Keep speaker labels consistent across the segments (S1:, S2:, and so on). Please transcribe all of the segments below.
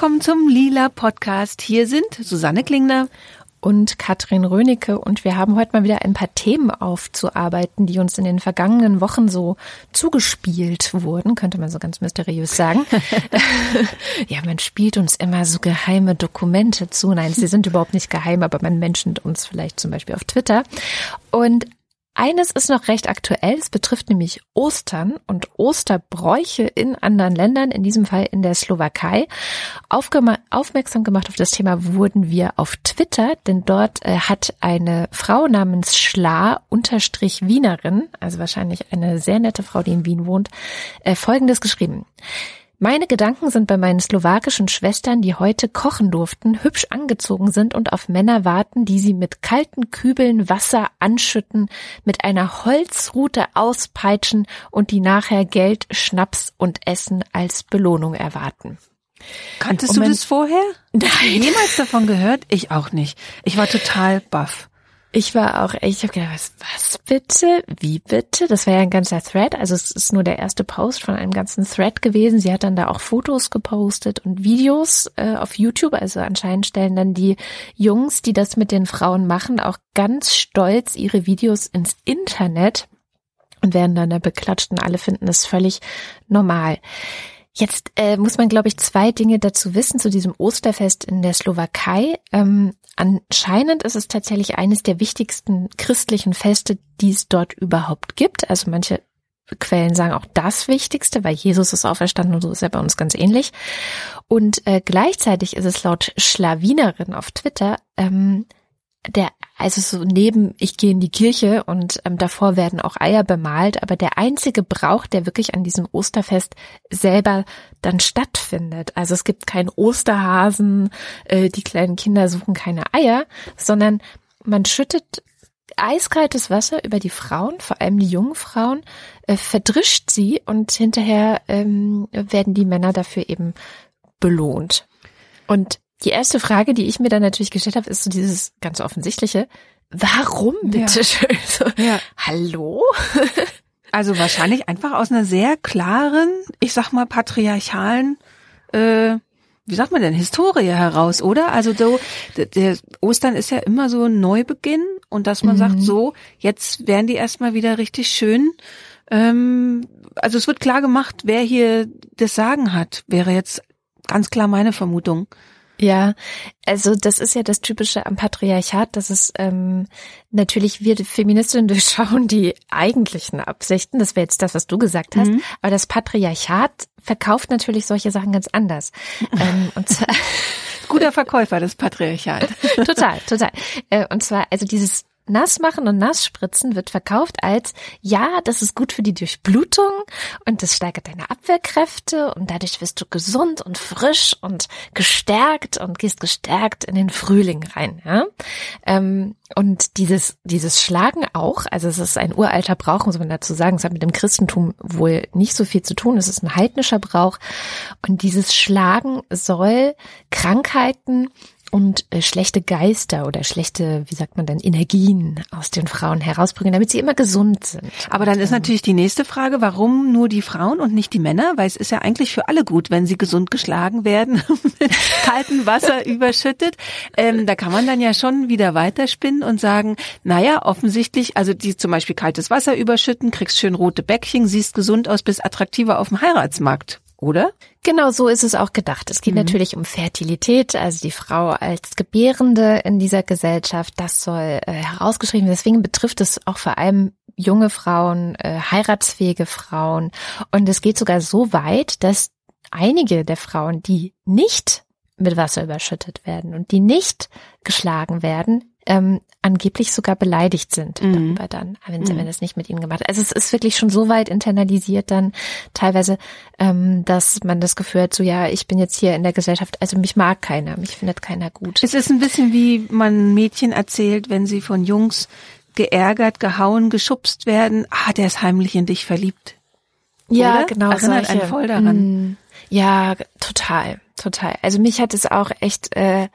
S1: Willkommen zum Lila Podcast. Hier sind Susanne Klingner
S2: und Katrin Rönecke und wir haben heute mal wieder ein paar Themen aufzuarbeiten, die uns in den vergangenen Wochen so zugespielt wurden, könnte man so ganz mysteriös sagen. ja, man spielt uns immer so geheime Dokumente zu. Nein, sie sind überhaupt nicht geheim, aber man menschent uns vielleicht zum Beispiel auf Twitter. Und eines ist noch recht aktuell, es betrifft nämlich Ostern und Osterbräuche in anderen Ländern, in diesem Fall in der Slowakei. Aufgema aufmerksam gemacht auf das Thema wurden wir auf Twitter, denn dort äh, hat eine Frau namens Schla unterstrich Wienerin, also wahrscheinlich eine sehr nette Frau, die in Wien wohnt, äh, Folgendes geschrieben. Meine Gedanken sind bei meinen slowakischen Schwestern, die heute kochen durften, hübsch angezogen sind und auf Männer warten, die sie mit kalten Kübeln Wasser anschütten, mit einer Holzrute auspeitschen und die nachher Geld, Schnaps und Essen als Belohnung erwarten.
S1: Kanntest du das vorher?
S2: Nein.
S1: Jemals davon gehört? Ich auch nicht. Ich war total baff.
S2: Ich war auch, ich habe gedacht, was, was bitte? Wie bitte? Das war ja ein ganzer Thread. Also es ist nur der erste Post von einem ganzen Thread gewesen. Sie hat dann da auch Fotos gepostet und Videos äh, auf YouTube. Also anscheinend stellen dann die Jungs, die das mit den Frauen machen, auch ganz stolz ihre Videos ins Internet und werden dann da beklatscht und alle finden es völlig normal. Jetzt äh, muss man, glaube ich, zwei Dinge dazu wissen zu diesem Osterfest in der Slowakei. Ähm, anscheinend ist es tatsächlich eines der wichtigsten christlichen Feste, die es dort überhaupt gibt. Also manche Quellen sagen auch das Wichtigste, weil Jesus ist auferstanden und so ist er bei uns ganz ähnlich. Und äh, gleichzeitig ist es laut Schlawinerin auf Twitter ähm, der, also so neben, ich gehe in die Kirche und ähm, davor werden auch Eier bemalt, aber der einzige Brauch, der wirklich an diesem Osterfest selber dann stattfindet. Also es gibt keinen Osterhasen, äh, die kleinen Kinder suchen keine Eier, sondern man schüttet eiskaltes Wasser über die Frauen, vor allem die jungen Frauen, äh, verdrischt sie und hinterher ähm, werden die Männer dafür eben belohnt. Und die erste Frage, die ich mir dann natürlich gestellt habe, ist so dieses ganz offensichtliche. Warum bitte ja. schön? So, ja. Hallo?
S1: also wahrscheinlich einfach aus einer sehr klaren, ich sag mal patriarchalen, äh, wie sagt man denn, Historie heraus, oder? Also so, der Ostern ist ja immer so ein Neubeginn und dass man mhm. sagt, so, jetzt werden die erstmal wieder richtig schön. Ähm, also es wird klar gemacht, wer hier das Sagen hat, wäre jetzt ganz klar meine Vermutung.
S2: Ja, also das ist ja das Typische am Patriarchat, dass es ähm, natürlich wir Feministinnen durchschauen die eigentlichen Absichten. Das wäre jetzt das, was du gesagt hast. Mhm. Aber das Patriarchat verkauft natürlich solche Sachen ganz anders. ähm, und zwar
S1: Guter Verkäufer, das Patriarchat.
S2: total, total. Äh, und zwar, also dieses nass machen und nass spritzen wird verkauft als, ja, das ist gut für die Durchblutung und das steigert deine Abwehrkräfte und dadurch wirst du gesund und frisch und gestärkt und gehst gestärkt in den Frühling rein. Ja? Ähm, und dieses, dieses Schlagen auch, also es ist ein uralter Brauch, muss man dazu sagen, es hat mit dem Christentum wohl nicht so viel zu tun, es ist ein heidnischer Brauch und dieses Schlagen soll Krankheiten und äh, schlechte Geister oder schlechte, wie sagt man denn, Energien aus den Frauen herausbringen, damit sie immer gesund sind.
S1: Aber dann ist natürlich die nächste Frage, warum nur die Frauen und nicht die Männer? Weil es ist ja eigentlich für alle gut, wenn sie gesund geschlagen werden, mit kaltem Wasser überschüttet. Ähm, da kann man dann ja schon wieder weiterspinnen und sagen, naja, offensichtlich, also die zum Beispiel kaltes Wasser überschütten, kriegst schön rote Bäckchen, siehst gesund aus, bist attraktiver auf dem Heiratsmarkt oder?
S2: Genau so ist es auch gedacht. Es geht mhm. natürlich um Fertilität, also die Frau als Gebärende in dieser Gesellschaft, das soll äh, herausgeschrieben werden. Deswegen betrifft es auch vor allem junge Frauen, äh, heiratsfähige Frauen. Und es geht sogar so weit, dass einige der Frauen, die nicht mit Wasser überschüttet werden und die nicht geschlagen werden, ähm, angeblich sogar beleidigt sind mhm. darüber dann, wenn, sie, mhm. wenn es nicht mit ihnen gemacht hat. Also es ist wirklich schon so weit internalisiert dann teilweise, ähm, dass man das Gefühl hat, so ja, ich bin jetzt hier in der Gesellschaft, also mich mag keiner, mich findet keiner gut.
S1: Es ist ein bisschen wie man Mädchen erzählt, wenn sie von Jungs geärgert, gehauen, geschubst werden, ah, der ist heimlich in dich verliebt.
S2: Ja, Oder? genau.
S1: Erinnert
S2: solche,
S1: einen voll daran.
S2: Mm, ja, total total. Also mich hat es auch echt äh,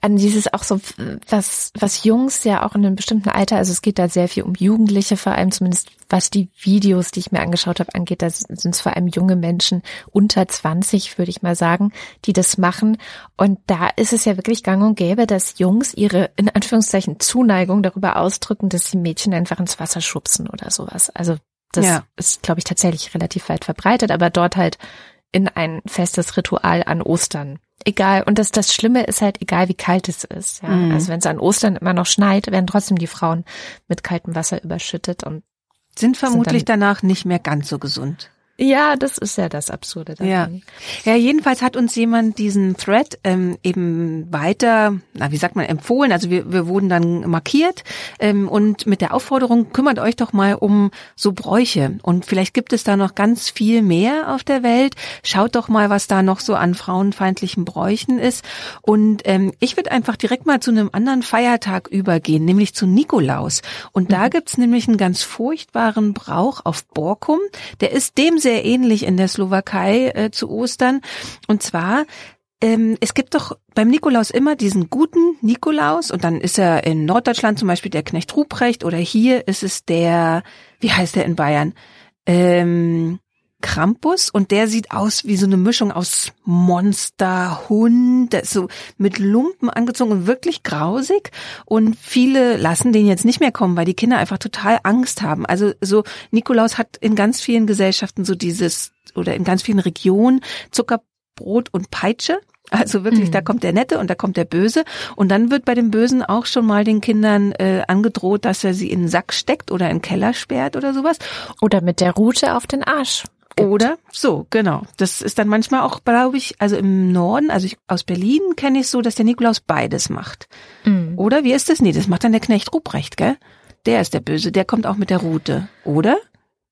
S2: an dieses auch so, was, was Jungs ja auch in einem bestimmten Alter, also es geht da sehr viel um Jugendliche, vor allem zumindest was die Videos, die ich mir angeschaut habe, angeht, da sind es vor allem junge Menschen unter 20, würde ich mal sagen, die das machen. Und da ist es ja wirklich gang und gäbe, dass Jungs ihre, in Anführungszeichen, Zuneigung darüber ausdrücken, dass sie Mädchen einfach ins Wasser schubsen oder sowas. Also das ja. ist, glaube ich, tatsächlich relativ weit verbreitet, aber dort halt in ein festes Ritual an Ostern. Egal. Und das, das Schlimme ist halt, egal wie kalt es ist. Ja. Mhm. Also wenn es an Ostern immer noch schneit, werden trotzdem die Frauen mit kaltem Wasser überschüttet und
S1: sind vermutlich sind danach nicht mehr ganz so gesund.
S2: Ja, das ist ja das Absurde
S1: daran. Ja. ja, jedenfalls hat uns jemand diesen Thread ähm, eben weiter, na wie sagt man, empfohlen. Also wir, wir wurden dann markiert ähm, und mit der Aufforderung, kümmert euch doch mal um so Bräuche. Und vielleicht gibt es da noch ganz viel mehr auf der Welt. Schaut doch mal, was da noch so an frauenfeindlichen Bräuchen ist. Und ähm, ich würde einfach direkt mal zu einem anderen Feiertag übergehen, nämlich zu Nikolaus. Und da mhm. gibt's nämlich einen ganz furchtbaren Brauch auf Borkum. Der ist dem sehr ähnlich in der Slowakei äh, zu Ostern. Und zwar ähm, es gibt doch beim Nikolaus immer diesen guten Nikolaus und dann ist er in Norddeutschland zum Beispiel der Knecht Ruprecht oder hier ist es der, wie heißt der in Bayern? Ähm, Krampus und der sieht aus wie so eine Mischung aus Monster, Hund, so mit Lumpen angezogen und wirklich grausig und viele lassen den jetzt nicht mehr kommen, weil die Kinder einfach total Angst haben. Also so Nikolaus hat in ganz vielen Gesellschaften so dieses oder in ganz vielen Regionen Zuckerbrot und Peitsche. Also wirklich, mhm. da kommt der Nette und da kommt der Böse. Und dann wird bei dem Bösen auch schon mal den Kindern äh, angedroht, dass er sie in den Sack steckt oder in den Keller sperrt oder sowas.
S2: Oder mit der Rute auf den Arsch
S1: gibt. Oder so, genau. Das ist dann manchmal auch, glaube ich, also im Norden, also ich, aus Berlin kenne ich so, dass der Nikolaus beides macht. Mhm. Oder wie ist das? Nee, das macht dann der Knecht Ruprecht, gell? Der ist der Böse, der kommt auch mit der Rute, oder?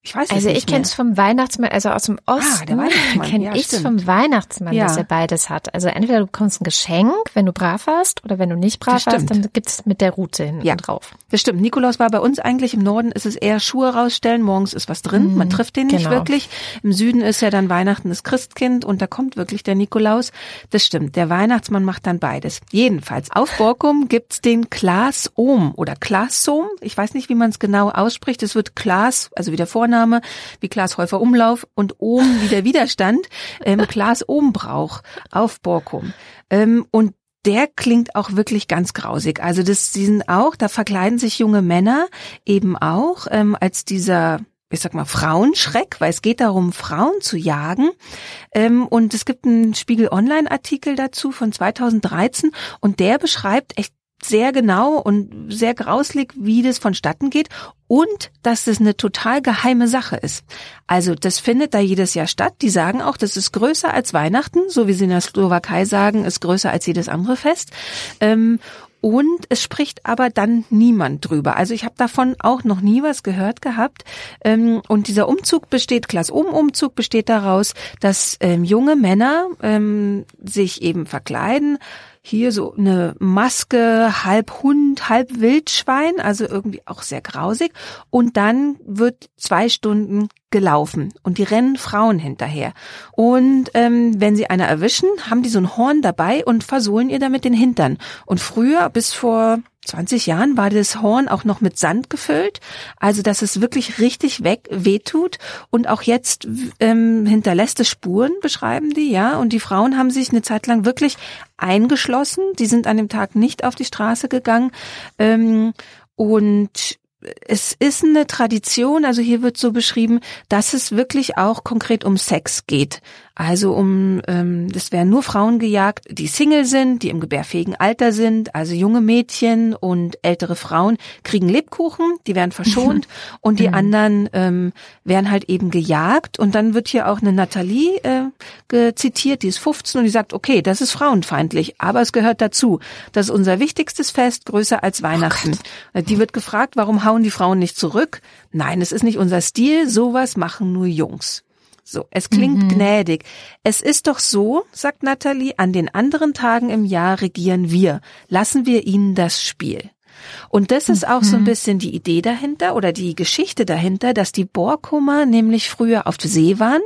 S2: Ich weiß also ich kenne es vom Weihnachtsmann, also aus dem Osten ah, der Weihnachtsmann. kenne ja, ich es vom Weihnachtsmann, ja. dass er beides hat. Also entweder du bekommst ein Geschenk, wenn du brav warst, oder wenn du nicht brav warst, dann gibt's mit der Route hinten ja. drauf.
S1: Das stimmt. Nikolaus war bei uns eigentlich im Norden ist es eher Schuhe rausstellen, morgens ist was drin, mhm. man trifft den nicht genau. wirklich. Im Süden ist ja dann Weihnachten das Christkind und da kommt wirklich der Nikolaus. Das stimmt. Der Weihnachtsmann macht dann beides. Jedenfalls auf Borkum gibt's den Klaas Ohm oder Klaas Ohm. Ich weiß nicht, wie man es genau ausspricht. Es wird Klaas, also wie der Vorname, wie Klaas Häufer Umlauf und Ohm wie der Widerstand, ähm, Klaas Ohmbrauch auf Borkum. Ähm, und der klingt auch wirklich ganz grausig. Also das, die sind auch, da verkleiden sich junge Männer eben auch ähm, als dieser ich sag mal, Frauenschreck, weil es geht darum, Frauen zu jagen. Ähm, und es gibt einen Spiegel Online-Artikel dazu von 2013 und der beschreibt echt sehr genau und sehr grauslig, wie das vonstatten geht und dass das eine total geheime Sache ist. Also das findet da jedes Jahr statt. Die sagen auch, das ist größer als Weihnachten, so wie sie in der Slowakei sagen, ist größer als jedes andere Fest. Ähm, und es spricht aber dann niemand drüber. Also ich habe davon auch noch nie was gehört gehabt. Ähm, und dieser Umzug besteht, Klass um Umzug besteht daraus, dass ähm, junge Männer sich eben verkleiden, hier so eine Maske, halb Hund, halb Wildschwein, also irgendwie auch sehr grausig. Und dann wird zwei Stunden gelaufen und die rennen Frauen hinterher. Und ähm, wenn sie eine erwischen, haben die so ein Horn dabei und versohlen ihr damit den Hintern. Und früher, bis vor 20 Jahren war das Horn auch noch mit Sand gefüllt, also dass es wirklich richtig weg wehtut. Und auch jetzt ähm, hinterlässt es Spuren, beschreiben die, ja. Und die Frauen haben sich eine Zeit lang wirklich eingeschlossen, die sind an dem Tag nicht auf die Straße gegangen. Ähm, und es ist eine Tradition, also hier wird so beschrieben, dass es wirklich auch konkret um Sex geht. Also um, ähm, das werden nur Frauen gejagt, die Single sind, die im gebärfähigen Alter sind, also junge Mädchen und ältere Frauen kriegen Lebkuchen, die werden verschont und die mhm. anderen ähm, werden halt eben gejagt. Und dann wird hier auch eine Nathalie äh, zitiert, die ist 15 und die sagt, okay, das ist frauenfeindlich, aber es gehört dazu. Das ist unser wichtigstes Fest, größer als Weihnachten. Oh die wird gefragt, warum hauen die Frauen nicht zurück? Nein, es ist nicht unser Stil, sowas machen nur Jungs. So, es klingt mhm. gnädig. Es ist doch so, sagt Natalie, an den anderen Tagen im Jahr regieren wir. Lassen wir ihnen das Spiel. Und das ist auch
S2: Mhm.
S1: so ein bisschen die Idee dahinter oder die Geschichte dahinter, dass die Borkumer nämlich früher auf See waren.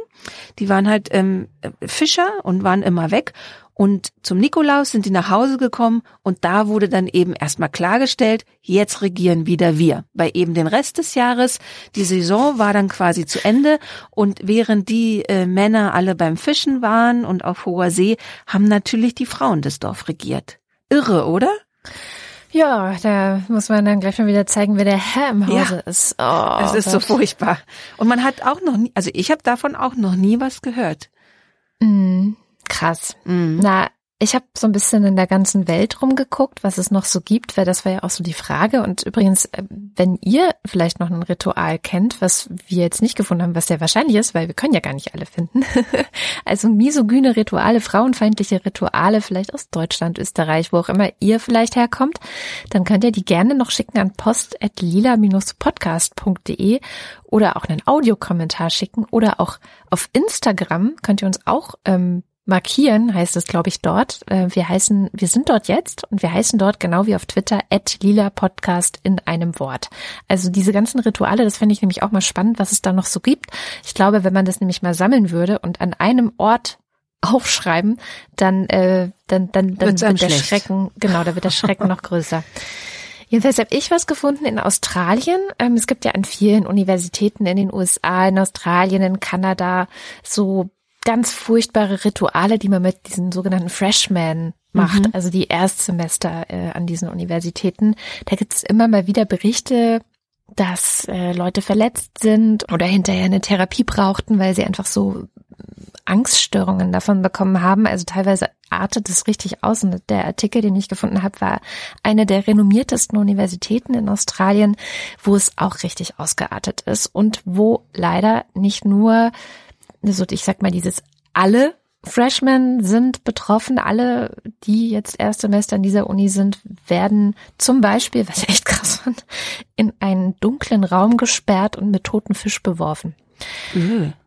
S1: Die waren halt ähm, Fischer und waren immer weg. Und zum Nikolaus sind die nach Hause gekommen und da wurde dann eben erstmal klargestellt, jetzt regieren wieder wir. Weil eben den Rest des Jahres, die Saison war dann quasi zu Ende und während die äh, Männer alle beim Fischen waren und auf hoher See, haben natürlich die Frauen das Dorf regiert. Irre, oder?
S2: Ja, da muss man dann gleich mal wieder zeigen, wer der Herr im
S1: Ja.
S2: Hause ist. Oh,
S1: Es ist so
S2: Gott.
S1: furchtbar. Und man hat auch noch nie, also ich habe davon auch noch nie was gehört.
S2: Mhm. Krass.
S1: Mhm.
S2: Na, ich habe so ein bisschen in der ganzen Welt rumgeguckt, was es noch so gibt, weil das war ja auch so die Frage. Und übrigens, äh, wenn ihr vielleicht noch ein Ritual kennt, was wir jetzt nicht gefunden haben, was sehr wahrscheinlich ist, weil wir können ja gar nicht alle finden. also misogyne Rituale, frauenfeindliche Rituale, vielleicht aus Deutschland, Österreich, wo auch immer ihr vielleicht herkommt, dann könnt ihr die gerne noch schicken an post.lila-podcast.de oder auch einen Audiokommentar schicken oder auch auf Instagram könnt ihr uns auch ähm, markieren, heißt es, glaube ich, dort. Äh, Wir heißen, wir sind dort jetzt und wir heißen dort genau wie auf Twitter at lila Podcast in einem Wort. Also diese ganzen Rituale, das finde ich nämlich auch mal spannend, was es da noch so gibt. Ich glaube, wenn man das nämlich mal sammeln würde und an einem Ort aufschreiben, dann, äh, dann, dann, dann
S1: Wird's
S2: wird der
S1: schlecht.
S2: Schrecken, genau, da wird der Schrecken noch größer. Jedenfalls habe ich was gefunden in Australien. Ähm, es gibt ja an vielen Universitäten in den USA, in Australien, in Kanada so ganz furchtbare Rituale, die man mit diesen sogenannten Freshmen macht, also die Erstsemester äh, an diesen Universitäten. Da gibt es immer mal wieder Berichte, dass äh, Leute verletzt sind oder hinterher eine Therapie brauchten, weil sie einfach so Angststörungen davon bekommen haben. Also teilweise artet es richtig aus. Und der Artikel, den ich gefunden habe, war eine der renommiertesten Universitäten in Australien, wo es auch richtig ausgeartet ist und wo leider nicht nur, so ich sag mal, dieses alle Freshmen sind betroffen. Alle, die jetzt Erstsemester in dieser Uni sind, werden zum Beispiel, was ich echt krass fand, in einen dunklen Raum gesperrt und mit toten Fisch beworfen.
S1: Äh.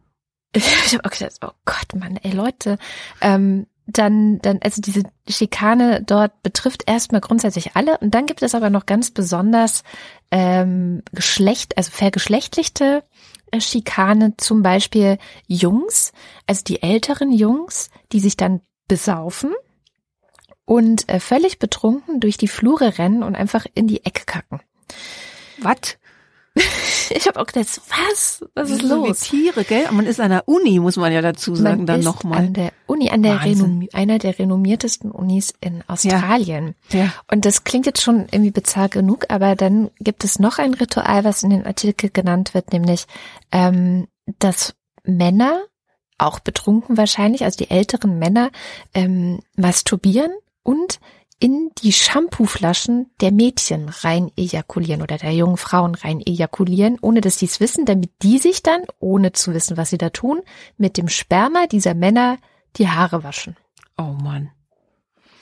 S2: Ich habe auch gedacht, oh Gott, Mann, ey Leute, ähm, dann, dann, also diese Schikane dort betrifft erstmal grundsätzlich alle und dann gibt es aber noch ganz besonders ähm, Geschlecht, also vergeschlechtlichte Schikane, zum Beispiel Jungs, also die älteren Jungs, die sich dann besaufen und äh, völlig betrunken durch die Flure rennen und einfach in die Ecke kacken.
S1: Was?
S2: Ich habe auch gedacht, was? Was ist
S1: So
S2: los?
S1: Tiere, gell? Man ist an der Uni, muss man ja dazu sagen,
S2: Man
S1: dann nochmal.
S2: an der Uni, an der. Renommi einer der renommiertesten Unis in Australien.
S1: Ja.
S2: Und das klingt jetzt schon irgendwie bizarr genug, aber dann gibt es noch ein Ritual, was in den Artikel genannt wird, nämlich, ähm, dass Männer, auch betrunken wahrscheinlich, also die älteren Männer, ähm, masturbieren und in die Shampooflaschen der Mädchen rein ejakulieren oder der jungen Frauen rein ejakulieren, ohne dass sie es wissen, damit die sich dann, ohne zu wissen, was sie da tun, mit dem Sperma dieser Männer die Haare waschen.
S1: Oh Mann.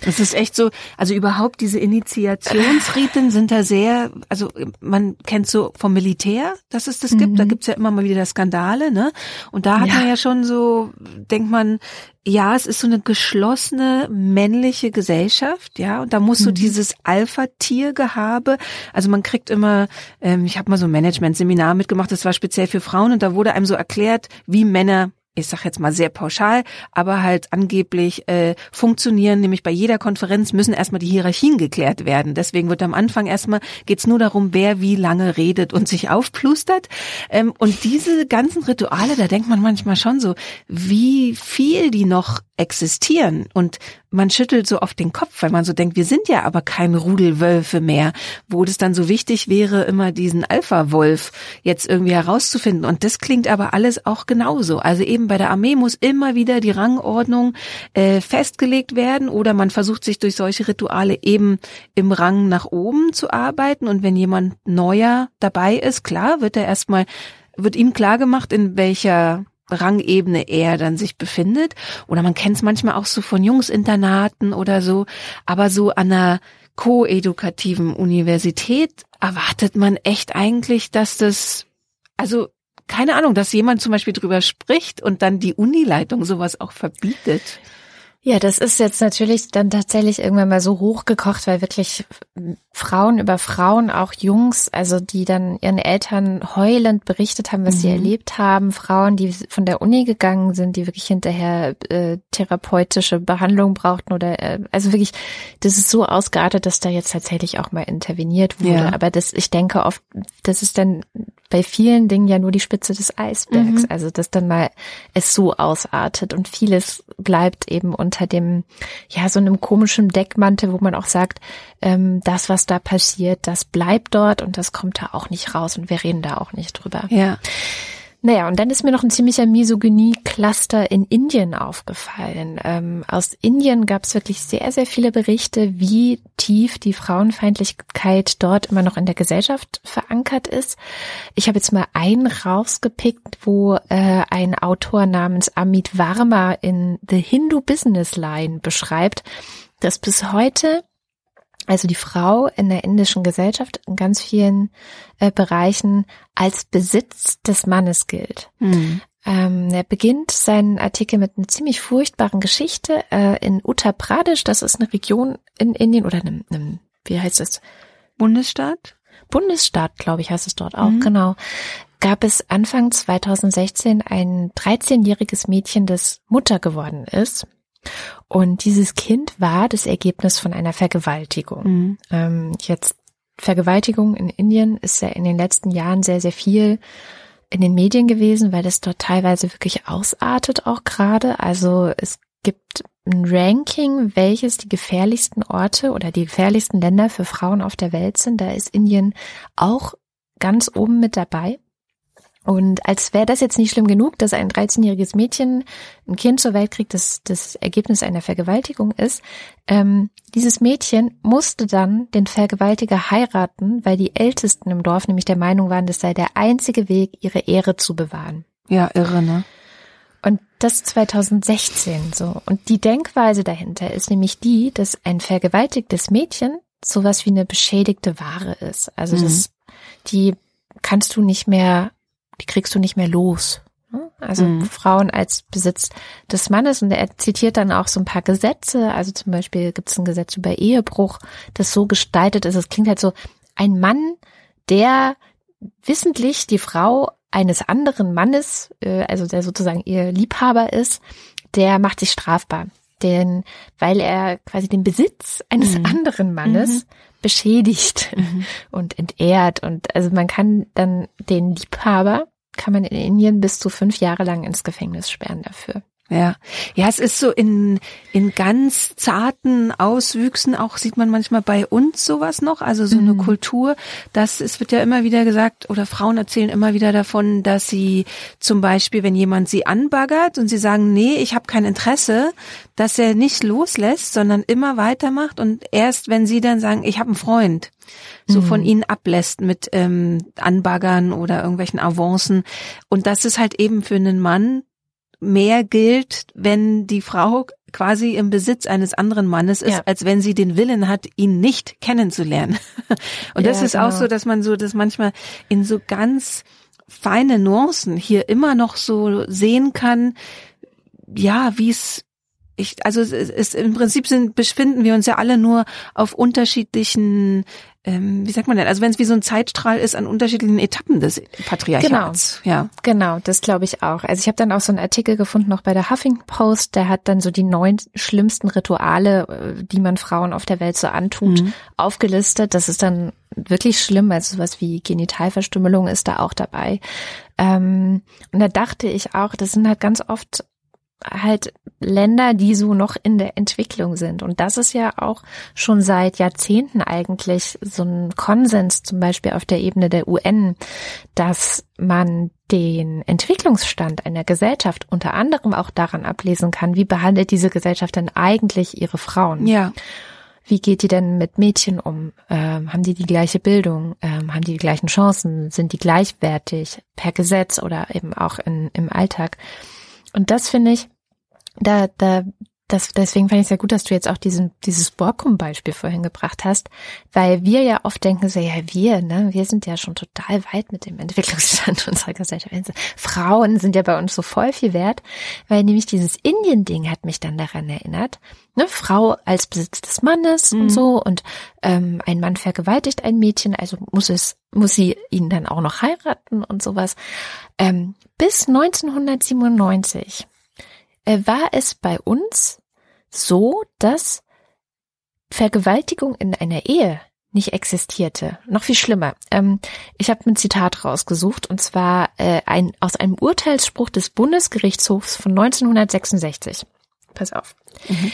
S1: Das ist echt so, also überhaupt diese Initiationsriten sind da sehr, also man kennt so vom Militär, dass es das gibt, da gibt's ja immer mal wieder Skandale, ne? Und da hat
S2: Ja.
S1: man ja schon so, denkt man, ja, es ist so eine geschlossene männliche Gesellschaft, ja, und da muss so dieses Alpha-Tier-Gehabe, also man kriegt immer, ähm, ich habe mal so ein Management-Seminar mitgemacht, das war speziell für Frauen und da wurde einem so erklärt, wie Männer ich sag jetzt mal sehr pauschal, aber halt angeblich äh, funktionieren, nämlich bei jeder Konferenz müssen erstmal die Hierarchien geklärt werden. Deswegen wird am Anfang erstmal geht's nur darum, wer wie lange redet und sich aufplustert. Ähm, und diese ganzen Rituale, da denkt man manchmal schon so, wie viel die noch existieren. Und man schüttelt so oft den Kopf, weil man so denkt, wir sind ja aber kein Rudelwölfe mehr, wo das dann so wichtig wäre, immer diesen Alpha-Wolf jetzt irgendwie herauszufinden. Und das klingt aber alles auch genauso. Also eben bei der Armee muss immer wieder die Rangordnung äh, festgelegt werden oder man versucht sich durch solche Rituale eben im Rang nach oben zu arbeiten. Und wenn jemand neuer dabei ist, klar, wird er erstmal, wird ihm klar gemacht, in welcher Rangebene er dann sich befindet. Oder man kennt es manchmal auch so von Jungsinternaten oder so. Aber so an einer koedukativen Universität erwartet man echt eigentlich, dass das, also keine Ahnung, dass jemand zum Beispiel drüber spricht und dann die Unileitung sowas auch verbietet.
S2: Ja, das ist jetzt natürlich dann tatsächlich irgendwann mal so hochgekocht, weil wirklich Frauen über Frauen, auch Jungs, also die dann ihren Eltern heulend berichtet haben, was mhm. sie erlebt haben, Frauen, die von der Uni gegangen sind, die wirklich hinterher äh, therapeutische Behandlung brauchten oder äh, also wirklich, das ist so ausgeartet, dass da jetzt tatsächlich auch mal interveniert wurde. Ja. Aber das, ich denke oft, das ist dann bei vielen Dingen ja nur die Spitze des Eisbergs. Mhm. Also dass dann mal es so ausartet und vieles bleibt eben unter dem, ja, so einem komischen Deckmantel, wo man auch sagt, ähm, das, was da passiert, das bleibt dort und das kommt da auch nicht raus und wir reden da auch nicht drüber.
S1: Ja.
S2: Naja, und dann ist mir noch ein ziemlicher Misogynie-Cluster in Indien aufgefallen. Ähm, aus Indien gab es wirklich sehr, sehr viele Berichte, wie tief die Frauenfeindlichkeit dort immer noch in der Gesellschaft verankert ist. Ich habe jetzt mal einen rausgepickt, wo äh, ein Autor namens Amit Varma in The Hindu Business Line beschreibt, dass bis heute also die Frau in der indischen Gesellschaft in ganz vielen äh, Bereichen als Besitz des Mannes gilt. Mhm. Ähm, er beginnt seinen Artikel mit einer ziemlich furchtbaren Geschichte äh, in Uttar Pradesh. Das ist eine Region in Indien oder einem, einem wie heißt es?
S1: Bundesstaat?
S2: Bundesstaat, glaube ich, heißt es dort auch, mhm. genau. Gab es Anfang 2016 ein 13-jähriges Mädchen, das Mutter geworden ist. Und dieses Kind war das Ergebnis von einer Vergewaltigung. Mhm. Ähm, jetzt Vergewaltigung in Indien ist ja in den letzten Jahren sehr, sehr viel in den Medien gewesen, weil das dort teilweise wirklich ausartet auch gerade. Also es gibt ein Ranking, welches die gefährlichsten Orte oder die gefährlichsten Länder für Frauen auf der Welt sind. Da ist Indien auch ganz oben mit dabei. Und als wäre das jetzt nicht schlimm genug, dass ein 13-jähriges Mädchen ein Kind zur Welt kriegt, das das Ergebnis einer Vergewaltigung ist, ähm, dieses Mädchen musste dann den Vergewaltiger heiraten, weil die Ältesten im Dorf nämlich der Meinung waren, das sei der einzige Weg, ihre Ehre zu bewahren.
S1: Ja, irre, ne?
S2: Und das 2016 so. Und die Denkweise dahinter ist nämlich die, dass ein vergewaltigtes Mädchen sowas wie eine beschädigte Ware ist. Also mhm. das, die kannst du nicht mehr die kriegst du nicht mehr los. Ne? Also mhm. Frauen als Besitz des Mannes. Und er zitiert dann auch so ein paar Gesetze. Also zum Beispiel gibt es ein Gesetz über Ehebruch, das so gestaltet ist. Es klingt halt so, ein Mann, der wissentlich die Frau eines anderen Mannes, äh, also der sozusagen ihr Liebhaber ist, der macht sich strafbar. Denn weil er quasi den Besitz eines mhm. anderen Mannes mhm beschädigt mhm. und entehrt. Und also man kann dann den Liebhaber, kann man in Indien bis zu fünf Jahre lang ins Gefängnis sperren dafür.
S1: Ja, ja, es ist so in in ganz zarten Auswüchsen auch sieht man manchmal bei uns sowas noch, also so eine mhm. Kultur, dass es wird ja immer wieder gesagt oder Frauen erzählen immer wieder davon, dass sie zum Beispiel, wenn jemand sie anbaggert und sie sagen, nee, ich habe kein Interesse, dass er nicht loslässt, sondern immer weitermacht und erst wenn sie dann sagen, ich habe einen Freund, so mhm. von ihnen ablässt mit ähm, Anbaggern oder irgendwelchen Avancen und das ist halt eben für einen Mann mehr gilt, wenn die Frau quasi im Besitz eines anderen Mannes ist, ja. als wenn sie den Willen hat, ihn nicht kennenzulernen. Und das ja, ist genau. auch so, dass man so das manchmal in so ganz feine Nuancen hier immer noch so sehen kann, ja, wie es ich, also es ist im Prinzip sind befinden wir uns ja alle nur auf unterschiedlichen ähm, wie sagt man denn, also wenn es wie so ein Zeitstrahl ist an unterschiedlichen Etappen des Patriarchats.
S2: Genau, ja. genau das glaube ich auch. Also ich habe dann auch so einen Artikel gefunden, noch bei der Huffington Post, der hat dann so die neun schlimmsten Rituale, äh, die man Frauen auf der Welt so antut, mhm. aufgelistet. Das ist dann wirklich schlimm, also sowas wie Genitalverstümmelung ist da auch dabei. Ähm, und da dachte ich auch, das sind halt ganz oft halt Länder, die so noch in der Entwicklung sind. Und das ist ja auch schon seit Jahrzehnten eigentlich so ein Konsens, zum Beispiel auf der Ebene der UN, dass man den Entwicklungsstand einer Gesellschaft unter anderem auch daran ablesen kann, wie behandelt diese Gesellschaft denn eigentlich ihre Frauen?
S1: Ja.
S2: Wie geht die denn mit Mädchen um? Ähm, haben die die gleiche Bildung? Ähm, haben die die gleichen Chancen? Sind die gleichwertig per Gesetz oder eben auch in, im Alltag? Und das finde ich, da, da das, deswegen fand ich es sehr gut, dass du jetzt auch diesen, dieses Borkum-Beispiel vorhin gebracht hast, weil wir ja oft denken so, ja, wir, ne, wir sind ja schon total weit mit dem Entwicklungsstand unserer Gesellschaft. Frauen sind ja bei uns so voll viel wert, weil nämlich dieses Indien-Ding hat mich dann daran erinnert, ne, Frau als Besitz des Mannes mhm. und so und ähm, ein Mann vergewaltigt ein Mädchen, also muss es, muss sie ihn dann auch noch heiraten und sowas. Ähm, bis 1997 äh, war es bei uns so, dass Vergewaltigung in einer Ehe nicht existierte. Noch viel schlimmer. Ähm, ich habe ein Zitat rausgesucht und zwar äh, ein, aus einem Urteilsspruch des Bundesgerichtshofs von 1966. Pass auf. Mhm.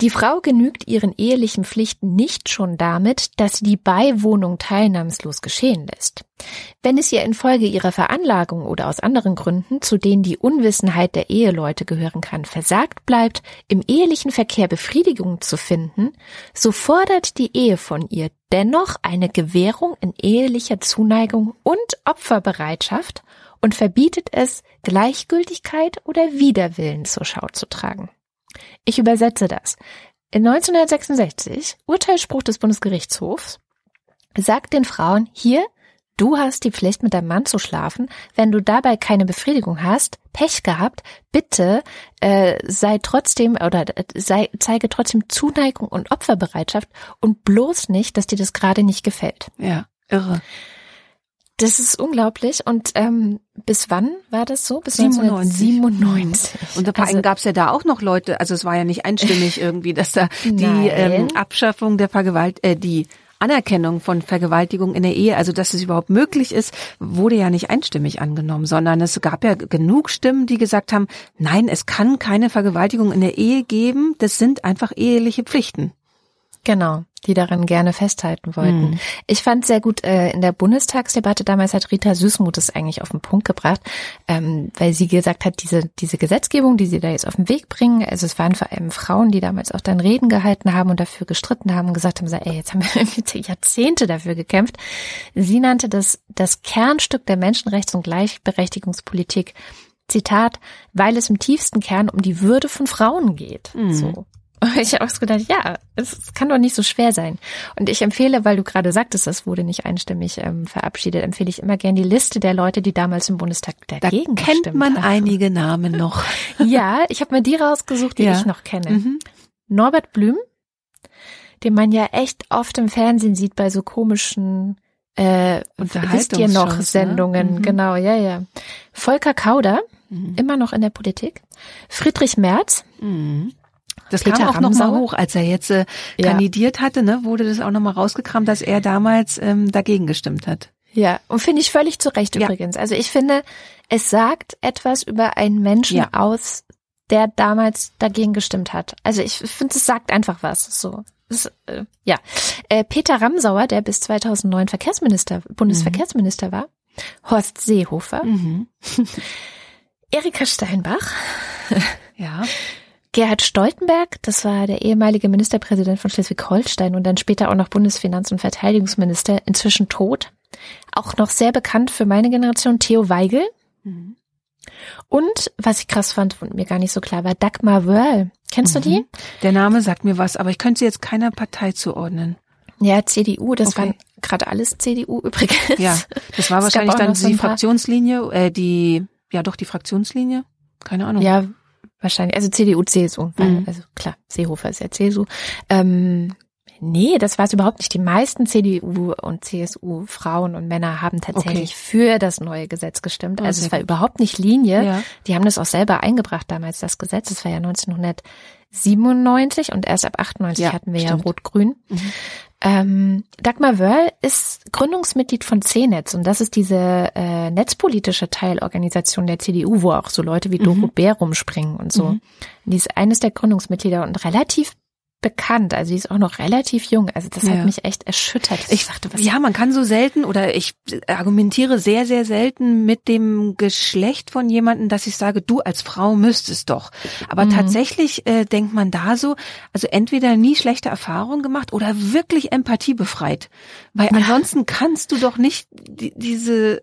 S2: Die Frau genügt ihren ehelichen Pflichten nicht schon damit, dass sie die Beiwohnung teilnahmslos geschehen lässt. Wenn es ihr infolge ihrer Veranlagung oder aus anderen Gründen, zu denen die Unwissenheit der Eheleute gehören kann, versagt bleibt, im ehelichen Verkehr Befriedigung zu finden, so fordert die Ehe von ihr dennoch eine Gewährung in ehelicher Zuneigung und Opferbereitschaft und verbietet es, Gleichgültigkeit oder Widerwillen zur Schau zu tragen. Ich übersetze das. In 1966, Urteilsspruch des Bundesgerichtshofs, sagt den Frauen, hier, du hast die Pflicht, mit deinem Mann zu schlafen. Wenn du dabei keine Befriedigung hast, Pech gehabt, bitte äh, sei trotzdem oder äh, sei, zeige trotzdem Zuneigung und Opferbereitschaft und bloß nicht, dass dir das gerade nicht gefällt.
S1: Ja, irre.
S2: Das ist unglaublich. Und ähm, bis wann war das so? Bis 1997.
S1: Und vor allem also, gab es ja da auch noch Leute, also es war ja nicht einstimmig irgendwie, dass da die ähm, Abschaffung der Vergewalt, äh, die Anerkennung von Vergewaltigung in der Ehe, also dass es überhaupt möglich ist, wurde ja nicht einstimmig angenommen, sondern es gab ja genug Stimmen, die gesagt haben, nein, es kann keine Vergewaltigung in der Ehe geben, das sind einfach eheliche Pflichten.
S2: Genau, die daran gerne festhalten wollten. Mhm. Ich fand sehr gut, äh, in der Bundestagsdebatte damals hat Rita Süßmuth es eigentlich auf den Punkt gebracht, ähm, weil sie gesagt hat, diese, diese Gesetzgebung, die sie da jetzt auf den Weg bringen, also es waren vor allem Frauen, die damals auch dann Reden gehalten haben und dafür gestritten haben und gesagt haben, so, ey, jetzt haben wir irgendwie Jahrzehnte dafür gekämpft. Sie nannte das das Kernstück der Menschenrechts- und Gleichberechtigungspolitik Zitat, weil es im tiefsten Kern um die Würde von Frauen geht. Mhm. So. Und ich habe auch gedacht, ja, es kann doch nicht so schwer sein. Und ich empfehle, weil du gerade sagtest, das wurde nicht einstimmig ähm, verabschiedet, empfehle ich immer gern die Liste der Leute, die damals im Bundestag dagegen
S1: da kennt man haben. einige Namen noch.
S2: ja, ich habe mir die rausgesucht, die ja. ich noch kenne. Mhm. Norbert Blüm, den man ja echt oft im Fernsehen sieht bei so komischen äh, wisst ihr noch ne? Sendungen, ne? mhm. genau, ja, ja. Volker Kauder, mhm. immer noch in der Politik. Friedrich Merz, mhm.
S1: Das Peter kam auch nochmal hoch, als er jetzt äh, ja. kandidiert hatte, ne, wurde das auch nochmal rausgekramt, dass er damals ähm, dagegen gestimmt hat.
S2: Ja, und finde ich völlig zu Recht ja. übrigens. Also ich finde, es sagt etwas über einen Menschen ja. aus, der damals dagegen gestimmt hat. Also ich finde, es sagt einfach was. So. Das, äh, ja. Äh, Peter Ramsauer, der bis 2009 Verkehrsminister, Bundesverkehrsminister mhm. war, Horst Seehofer, mhm. Erika Steinbach,
S1: ja.
S2: Gerhard Stoltenberg, das war der ehemalige Ministerpräsident von Schleswig-Holstein und dann später auch noch Bundesfinanz- und Verteidigungsminister, inzwischen tot. Auch noch sehr bekannt für meine Generation, Theo Weigel. Mhm. Und was ich krass fand und mir gar nicht so klar war, Dagmar Wörl. Kennst mhm. du die?
S1: Der Name sagt mir was, aber ich könnte sie jetzt keiner Partei zuordnen.
S2: Ja, CDU, das okay. waren gerade alles CDU übrigens.
S1: Ja, das war wahrscheinlich dann die Fraktionslinie, äh, die, ja doch die Fraktionslinie. Keine Ahnung.
S2: Ja, Wahrscheinlich, also CDU, CSU, weil, mhm. also klar, Seehofer ist ja CSU. Ähm, nee, das war es überhaupt nicht. Die meisten CDU und CSU Frauen und Männer haben tatsächlich okay. für das neue Gesetz gestimmt. Also okay. es war überhaupt nicht Linie. Ja. Die haben das auch selber eingebracht damals, das Gesetz. Das war ja 1997 und erst ab 98 ja, hatten wir stimmt. ja Rot-Grün. Mhm. Ähm, Dagmar Wörl ist Gründungsmitglied von CNetz und das ist diese äh, netzpolitische Teilorganisation der CDU, wo auch so Leute wie Doro mhm. Bär rumspringen und so. Mhm. Die ist eines der Gründungsmitglieder und relativ bekannt. Also sie ist auch noch relativ jung. Also das ja. hat mich echt erschüttert.
S1: Ich dachte, was ja, man kann so selten oder ich argumentiere sehr, sehr selten mit dem Geschlecht von jemandem, dass ich sage, du als Frau müsstest doch. Aber mhm. tatsächlich äh, denkt man da so, also entweder nie schlechte Erfahrungen gemacht oder wirklich Empathie befreit. Weil ja. ansonsten kannst du doch nicht die, diese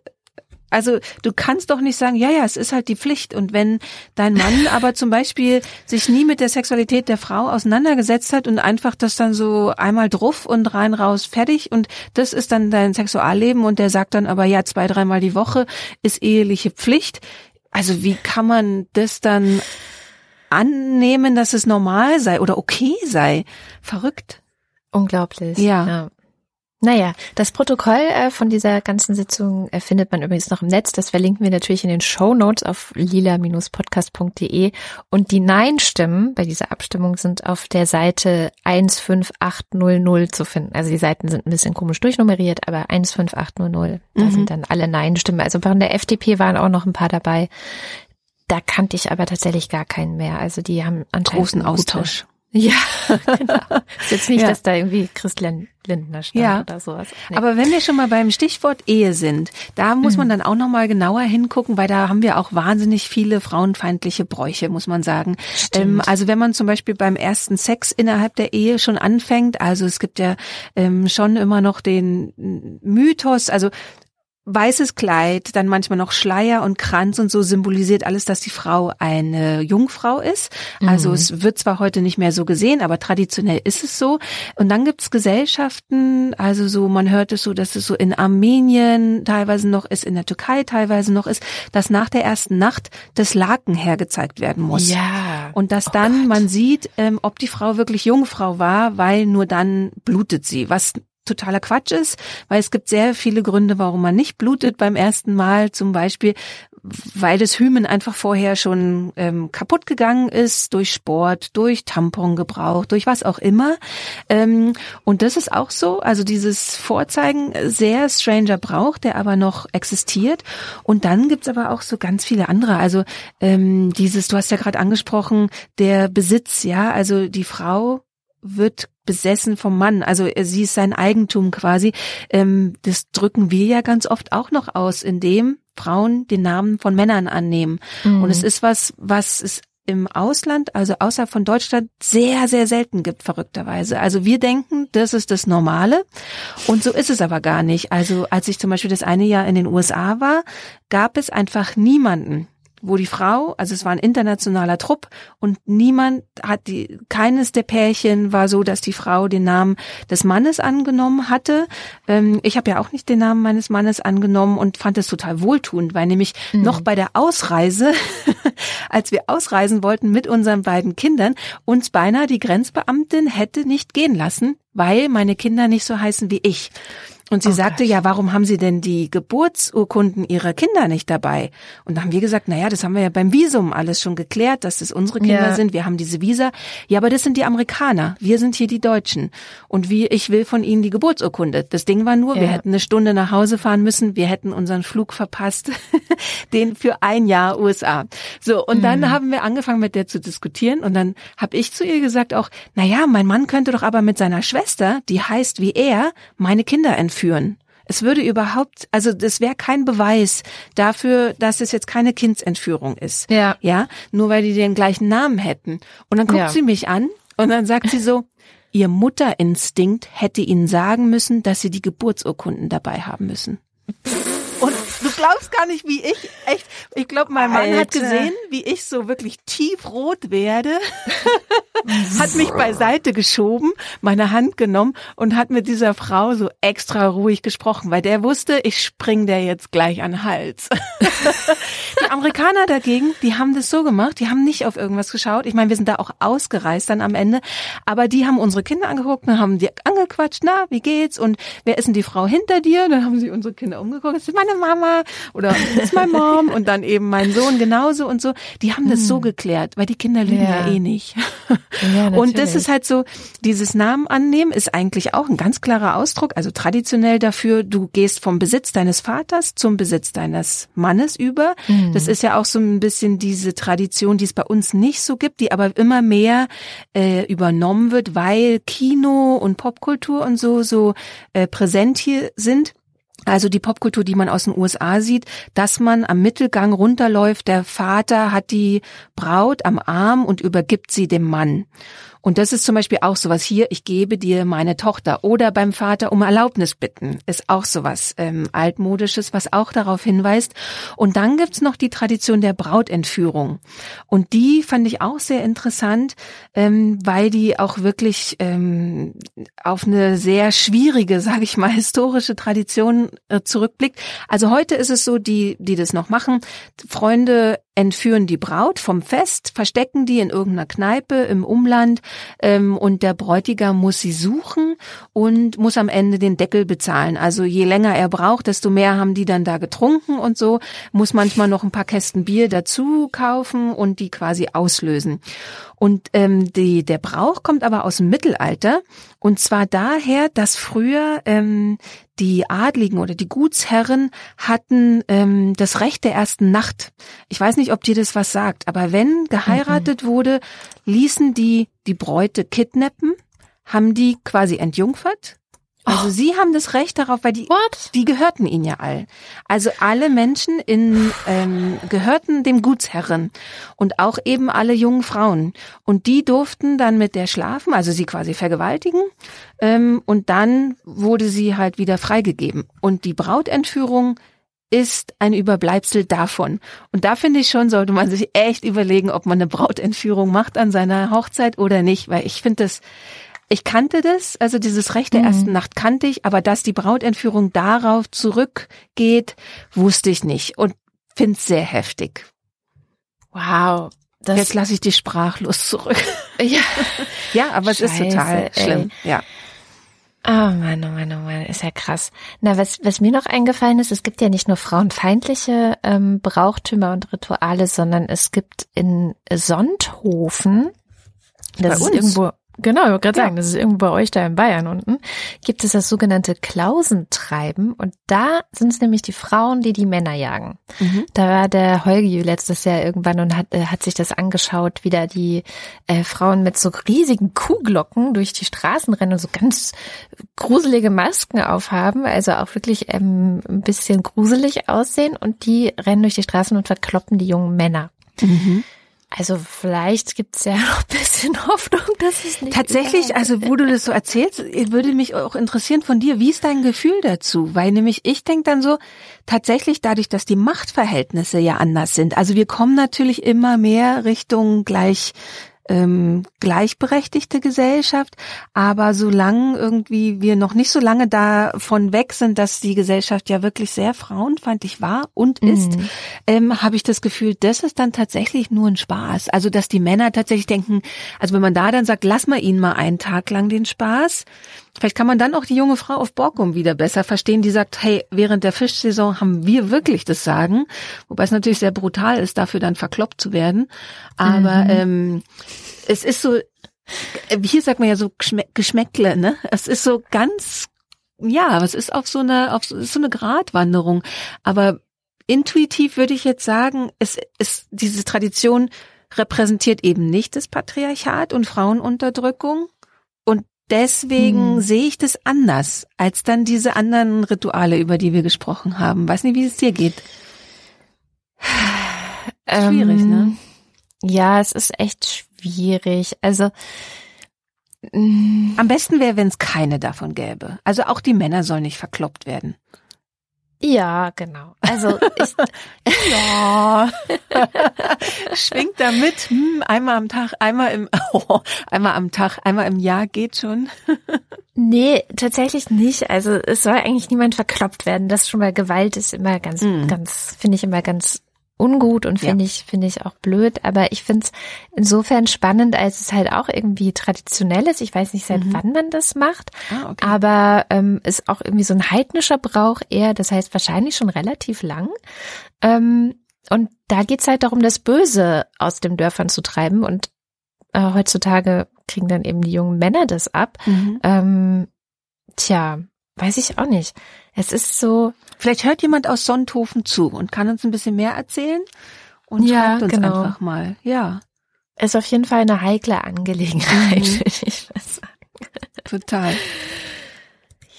S1: Also du kannst doch nicht sagen, ja, ja, es ist halt die Pflicht. Und wenn dein Mann aber zum Beispiel sich nie mit der Sexualität der Frau auseinandergesetzt hat und einfach das dann so einmal druff und rein raus fertig und das ist dann dein Sexualleben und der sagt dann aber ja, zwei, dreimal die Woche ist eheliche Pflicht. Also wie kann man das dann annehmen, dass es normal sei oder okay sei? Verrückt.
S2: Unglaublich.
S1: Ja. ja.
S2: Naja, das Protokoll äh, von dieser ganzen Sitzung äh, findet man übrigens noch im Netz. Das verlinken wir natürlich in den Show Notes auf lila-podcast.de. Und die Nein-Stimmen bei dieser Abstimmung sind auf der Seite 15800 zu finden. Also die Seiten sind ein bisschen komisch durchnummeriert, aber 15800, da mhm. sind dann alle Nein-Stimmen. Also von der FDP waren auch noch ein paar dabei. Da kannte ich aber tatsächlich gar keinen mehr. Also die haben
S1: anscheinend großen Austausch.
S2: Ja, genau. Ist jetzt nicht, ja. dass da irgendwie Christian Lindner stand ja. oder sowas.
S1: Nee. Aber wenn wir schon mal beim Stichwort Ehe sind, da muss mhm. man dann auch noch mal genauer hingucken, weil da haben wir auch wahnsinnig viele frauenfeindliche Bräuche, muss man sagen. Ähm, also wenn man zum Beispiel beim ersten Sex innerhalb der Ehe schon anfängt, also es gibt ja ähm, schon immer noch den Mythos, also weißes Kleid, dann manchmal noch Schleier und Kranz und so symbolisiert alles, dass die Frau eine Jungfrau ist. Also mhm. es wird zwar heute nicht mehr so gesehen, aber traditionell ist es so. Und dann gibt's Gesellschaften, also so, man hört es so, dass es so in Armenien teilweise noch ist, in der Türkei teilweise noch ist, dass nach der ersten Nacht das Laken hergezeigt werden muss.
S2: Ja.
S1: Und dass oh dann Gott. man sieht, ähm, ob die Frau wirklich Jungfrau war, weil nur dann blutet sie, was totaler Quatsch ist, weil es gibt sehr viele Gründe, warum man nicht blutet beim ersten Mal. Zum Beispiel, weil das Hymen einfach vorher schon ähm, kaputt gegangen ist durch Sport, durch Tampongebrauch, durch was auch immer. Ähm, und das ist auch so, also dieses Vorzeigen sehr stranger Brauch, der aber noch existiert. Und dann gibt's aber auch so ganz viele andere. Also ähm, dieses, du hast ja gerade angesprochen, der Besitz, ja, also die Frau wird besessen vom Mann. Also äh, sie ist sein Eigentum quasi. Ähm, das drücken wir ja ganz oft auch noch aus, indem Frauen den Namen von Männern annehmen. Mhm. Und es ist was, was es im Ausland, also außerhalb von Deutschland, sehr, sehr selten gibt, verrückterweise. Also wir denken, das ist das Normale. Und so ist es aber gar nicht. Also als ich zum Beispiel das eine Jahr in den USA war, gab es einfach niemanden, wo die Frau, also es war ein internationaler Trupp und niemand hat die, keines der Pärchen war so, dass die Frau den Namen des Mannes angenommen hatte. Ähm, ich habe ja auch nicht den Namen meines Mannes angenommen und fand es total wohltuend, weil nämlich mhm. noch bei der Ausreise, als wir ausreisen wollten mit unseren beiden Kindern, uns beinahe die Grenzbeamtin hätte nicht gehen lassen, weil meine Kinder nicht so heißen wie ich. Und sie oh sagte, Gott. ja, warum haben Sie denn die Geburtsurkunden Ihrer Kinder nicht dabei? Und da haben wir gesagt, na ja, das haben wir ja beim Visum alles schon geklärt, dass das unsere Kinder ja. sind. Wir haben diese Visa. Ja, aber das sind die Amerikaner. Wir sind hier die Deutschen. Und wie, ich will von Ihnen die Geburtsurkunde. Das Ding war nur, ja. wir hätten eine Stunde nach Hause fahren müssen. Wir hätten unseren Flug verpasst. den für ein Jahr USA. So. Und mhm. dann haben wir angefangen mit der zu diskutieren. Und dann habe ich zu ihr gesagt auch, na ja, mein Mann könnte doch aber mit seiner Schwester, die heißt wie er, meine Kinder entführen führen. Es würde überhaupt, also das wäre kein Beweis dafür, dass es jetzt keine Kindsentführung ist.
S2: Ja.
S1: Ja, nur weil die den gleichen Namen hätten. Und dann guckt ja. sie mich an und dann sagt sie so, ihr Mutterinstinkt hätte ihnen sagen müssen, dass sie die Geburtsurkunden dabei haben müssen. Glaubst gar nicht, wie ich echt, ich glaube, mein Mann Alter. hat gesehen, wie ich so wirklich tiefrot werde, hat mich beiseite geschoben, meine Hand genommen und hat mit dieser Frau so extra ruhig gesprochen, weil der wusste, ich spring der jetzt gleich an den Hals. die Amerikaner dagegen, die haben das so gemacht, die haben nicht auf irgendwas geschaut. Ich meine, wir sind da auch ausgereist dann am Ende, aber die haben unsere Kinder angeguckt und haben die angequatscht, na, wie geht's und wer ist denn die Frau hinter dir? Dann haben sie unsere Kinder umgeguckt, das ist meine Mama oder ist mein Mom und dann eben mein Sohn genauso und so. Die haben das so hm. geklärt, weil die Kinder lügen ja, ja eh nicht. Ja, und das ist halt so, dieses Namen annehmen ist eigentlich auch ein ganz klarer Ausdruck, also traditionell dafür, du gehst vom Besitz deines Vaters zum Besitz deines Mannes über. Mhm. Das ist ja auch so ein bisschen diese Tradition, die es bei uns nicht so gibt, die aber immer mehr äh, übernommen wird, weil Kino und Popkultur und so so äh, präsent hier sind. Also die Popkultur, die man aus den USA sieht, dass man am Mittelgang runterläuft, der Vater hat die Braut am Arm und übergibt sie dem Mann. Und das ist zum Beispiel auch sowas hier, ich gebe dir meine Tochter oder beim Vater um Erlaubnis bitten, ist auch sowas ähm, altmodisches, was auch darauf hinweist. Und dann gibt's noch die Tradition der Brautentführung. Und die fand ich auch sehr interessant, ähm, weil die auch wirklich ähm, auf eine sehr schwierige, sage ich mal, historische Tradition äh, zurückblickt. Also heute ist es so, die, die das noch machen, Freunde entführen die Braut vom Fest, verstecken die in irgendeiner Kneipe im Umland ähm, und der Bräutigam muss sie suchen und muss am Ende den Deckel bezahlen. Also je länger er braucht, desto mehr haben die dann da getrunken und so, muss manchmal noch ein paar Kästen Bier dazu kaufen und die quasi auslösen. Und ähm, die, der Brauch kommt aber aus dem Mittelalter und zwar daher, dass früher ähm, die Adligen oder die Gutsherren hatten ähm, das Recht der ersten Nacht. Ich weiß nicht, ob dir das was sagt, aber wenn geheiratet mhm. wurde, ließen die die Bräute kidnappen, haben die quasi entjungfert also oh. sie haben das Recht darauf, weil die, What? die gehörten ihnen ja all. Also alle Menschen in, ähm, gehörten dem Gutsherren und auch eben alle jungen Frauen. Und die durften dann mit der schlafen, also sie quasi vergewaltigen. Ähm, und dann wurde sie halt wieder freigegeben. Und die Brautentführung ist ein Überbleibsel davon. Und da finde ich schon, sollte man sich echt überlegen, ob man eine Brautentführung macht an seiner Hochzeit oder nicht, weil ich finde das, ich kannte das, also dieses Recht der mhm. ersten Nacht kannte ich, aber dass die Brautentführung darauf zurückgeht, wusste ich nicht und finde es sehr heftig.
S2: Wow.
S1: Das Jetzt lasse ich dich sprachlos zurück. Ja, ja aber Scheiße, es ist total schlimm. Ey. Ja.
S2: Oh Mann, oh Mann, oh Mann, ist ja krass. Na, was, was mir noch eingefallen ist, es gibt ja nicht nur frauenfeindliche ähm, Brauchtümer und Rituale, sondern es gibt in Sonthofen, das ist irgendwo Genau, ich wollte gerade ja. sagen, das ist irgendwo bei euch da in Bayern unten, gibt es das sogenannte Klausentreiben und da sind es nämlich die Frauen, die die Männer jagen. Mhm. Da war der Holgi letztes Jahr irgendwann und hat, äh, hat sich das angeschaut, wie da die äh, Frauen mit so riesigen Kuhglocken durch die Straßen rennen und so ganz gruselige Masken aufhaben, also auch wirklich ähm, ein bisschen gruselig aussehen und die rennen durch die Straßen und verkloppen die jungen Männer. Mhm. Also vielleicht gibt's ja noch ein bisschen Hoffnung, dass es nicht.
S1: Tatsächlich, also wo du das so erzählst, würde mich auch interessieren von dir, wie ist dein Gefühl dazu? Weil nämlich ich denke dann so, tatsächlich dadurch, dass die Machtverhältnisse ja anders sind. Also wir kommen natürlich immer mehr Richtung gleich ähm, gleichberechtigte Gesellschaft, aber solange irgendwie wir noch nicht so lange davon weg sind, dass die Gesellschaft ja wirklich sehr frauenfeindlich war und ist, mhm. ähm, habe ich das Gefühl, das ist dann tatsächlich nur ein Spaß. Also dass die Männer tatsächlich denken, also wenn man da dann sagt, lass mal ihnen mal einen Tag lang den Spaß, Vielleicht kann man dann auch die junge Frau auf Borkum wieder besser verstehen, die sagt, hey, während der Fischsaison haben wir wirklich das Sagen, wobei es natürlich sehr brutal ist, dafür dann verkloppt zu werden. Aber mhm. ähm, es ist so, hier sagt man ja so Geschmäckle, ne? Es ist so ganz, ja, es ist auf so eine, auf so, so eine Gratwanderung. Aber intuitiv würde ich jetzt sagen, es ist diese Tradition repräsentiert eben nicht das Patriarchat und Frauenunterdrückung, deswegen hm. sehe ich das anders als dann diese anderen Rituale, über die wir gesprochen haben. Weiß nicht, wie es dir geht.
S2: Schwierig, ähm, ne? Ja, es ist echt schwierig. Also
S1: mm. am besten wäre, wenn es keine davon gäbe. Also auch die Männer sollen nicht verkloppt werden.
S2: Ja, genau. Also ich,
S1: ja, schwingt damit. Hm, einmal am Tag, einmal im, oh, einmal am Tag, einmal im Jahr geht schon.
S2: nee, tatsächlich nicht. Also es soll eigentlich niemand verkloppt werden. Das schon mal Gewalt ist immer ganz, mm. ganz, finde ich immer ganz ungut und finde ja. ich finde ich auch blöd, aber ich finde es insofern spannend, als es halt auch irgendwie traditionell ist. Ich weiß nicht, seit mhm. wann man das macht, ah, okay. aber ähm, ist auch irgendwie so ein heidnischer Brauch eher, das heißt wahrscheinlich schon relativ lang. Ähm, und da geht's halt darum, das Böse aus den Dörfern zu treiben und äh, heutzutage kriegen dann eben die jungen Männer das ab. Mhm. Ähm, tja, weiß ich auch nicht. Es ist so.
S1: Vielleicht hört jemand aus Sonthofen zu und kann uns ein bisschen mehr erzählen und ja, schreibt uns genau. einfach mal. Ja.
S2: Ist auf jeden Fall eine heikle Angelegenheit, mhm. würde ich mal sagen.
S1: Total.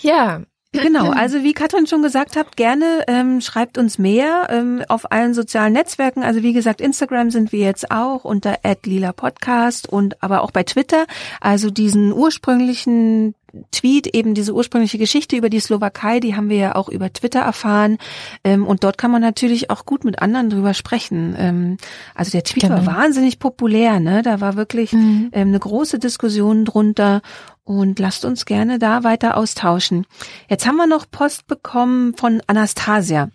S2: Ja,
S1: Genau, also wie Katrin schon gesagt hat, gerne ähm, schreibt uns mehr ähm, auf allen sozialen Netzwerken. Also wie gesagt, Instagram sind wir jetzt auch unter lila Podcast und aber auch bei Twitter. Also diesen ursprünglichen Tweet, eben diese ursprüngliche Geschichte über die Slowakei, die haben wir ja auch über Twitter erfahren. Ähm, und dort kann man natürlich auch gut mit anderen drüber sprechen. Ähm, also der Tweet genau. war wahnsinnig populär, ne? Da war wirklich mhm. ähm, eine große Diskussion drunter. Und lasst uns gerne da weiter austauschen. Jetzt haben wir noch Post bekommen von Anastasia.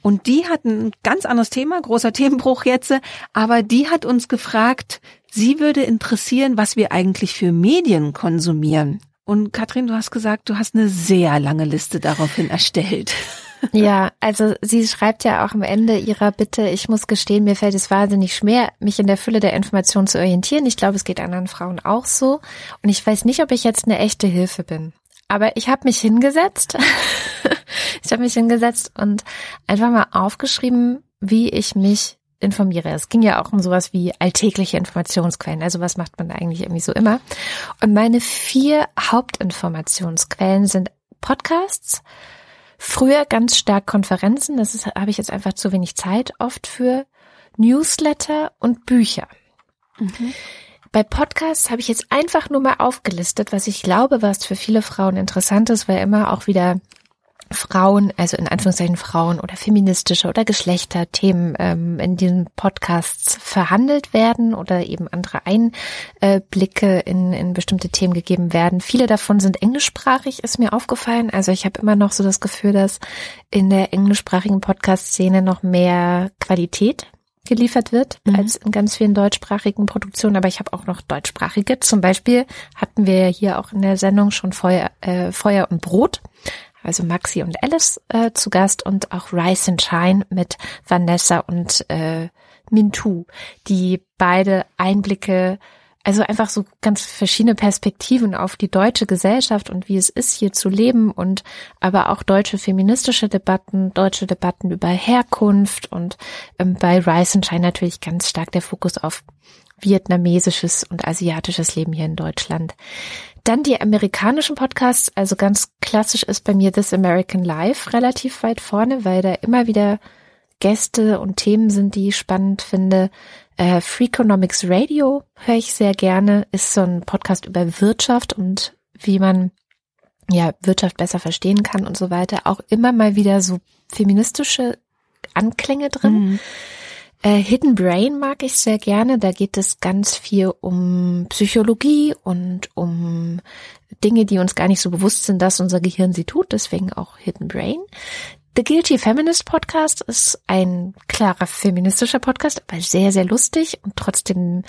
S1: Und die hat ein ganz anderes Thema, großer Themenbruch jetzt, aber die hat uns gefragt, sie würde interessieren, was wir eigentlich für Medien konsumieren. Und Katrin, du hast gesagt, du hast eine sehr lange Liste daraufhin erstellt.
S2: Ja, also sie schreibt ja auch am Ende ihrer Bitte, ich muss gestehen, mir fällt es wahnsinnig schwer, mich in der Fülle der Informationen zu orientieren. Ich glaube, es geht anderen Frauen auch so. Und ich weiß nicht, ob ich jetzt eine echte Hilfe bin. Aber ich habe mich hingesetzt. ich habe mich hingesetzt und einfach mal aufgeschrieben, wie ich mich informiere. Es ging ja auch um sowas wie alltägliche Informationsquellen. Also was macht man eigentlich irgendwie so immer? Und meine vier Hauptinformationsquellen sind Podcasts, früher ganz stark Konferenzen, das ist, habe ich jetzt einfach zu wenig Zeit oft für, Newsletter und Bücher. Mhm. Bei Podcasts habe ich jetzt einfach nur mal aufgelistet, was ich glaube, was für viele Frauen interessant ist, weil immer auch wieder Frauen, also in Anführungszeichen Frauen oder feministische oder Geschlechterthemen ähm, in diesen Podcasts verhandelt werden oder eben andere Einblicke in, in bestimmte Themen gegeben werden. Viele davon sind englischsprachig, ist mir aufgefallen. Also ich habe immer noch so das Gefühl, dass in der englischsprachigen Podcast-Szene noch mehr Qualität geliefert wird mhm. als in ganz vielen deutschsprachigen Produktionen. Aber ich habe auch noch deutschsprachige. Zum Beispiel hatten wir hier auch in der Sendung schon Feuer, äh, Feuer und Brot also Maxi und Alice äh, zu Gast und auch Rise and Shine mit Vanessa und äh, Mintu, die beide Einblicke, also einfach so ganz verschiedene Perspektiven auf die deutsche Gesellschaft und wie es ist, hier zu leben und aber auch deutsche feministische Debatten, deutsche Debatten über Herkunft und ähm, bei Rise and Shine natürlich ganz stark der Fokus auf vietnamesisches und asiatisches Leben hier in Deutschland. Dann die amerikanischen Podcasts, also ganz klassisch ist bei mir This American Life relativ weit vorne, weil da immer wieder Gäste und Themen sind, die ich spannend finde. Äh, Freakonomics Radio höre ich sehr gerne, ist so ein Podcast über Wirtschaft und wie man ja Wirtschaft besser verstehen kann und so weiter. Auch immer mal wieder so feministische Anklänge drin. Mhm. Äh, Hidden Brain mag ich sehr gerne. Da geht es ganz viel um Psychologie und um Dinge, die uns gar nicht so bewusst sind, dass unser Gehirn sie tut. Deswegen auch Hidden Brain. The Guilty Feminist Podcast ist ein klarer feministischer Podcast, aber sehr, sehr lustig und trotzdem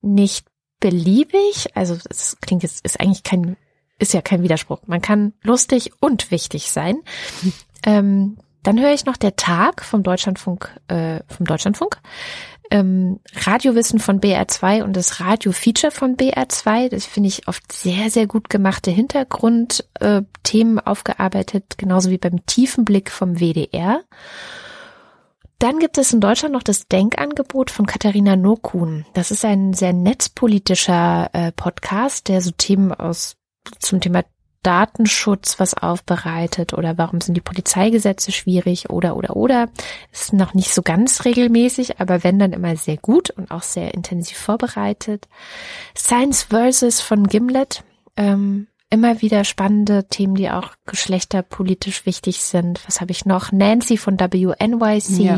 S2: nicht beliebig. Also es klingt jetzt, ist eigentlich kein, ist ja kein Widerspruch. Man kann lustig und wichtig sein. Ähm, dann höre ich noch der Tag vom Deutschlandfunk, äh, vom Deutschlandfunk. Ähm, Radiowissen von BR2 und das Radio-Feature von BR2. Das finde ich oft sehr, sehr gut gemachte Hintergrundthemen äh, aufgearbeitet, genauso wie beim tiefen Blick vom WDR. Dann gibt es in Deutschland noch das Denkangebot von Katharina Nokun. Das ist ein sehr netzpolitischer äh, Podcast, der so Themen aus zum Thema Datenschutz was aufbereitet oder warum sind die Polizeigesetze schwierig oder oder oder. Ist noch nicht so ganz regelmäßig, aber wenn dann immer sehr gut und auch sehr intensiv vorbereitet. Science Versus von Gimlet. Ähm, immer wieder spannende Themen, die auch geschlechterpolitisch wichtig sind. Was habe ich noch? Nancy von WNYC. Ja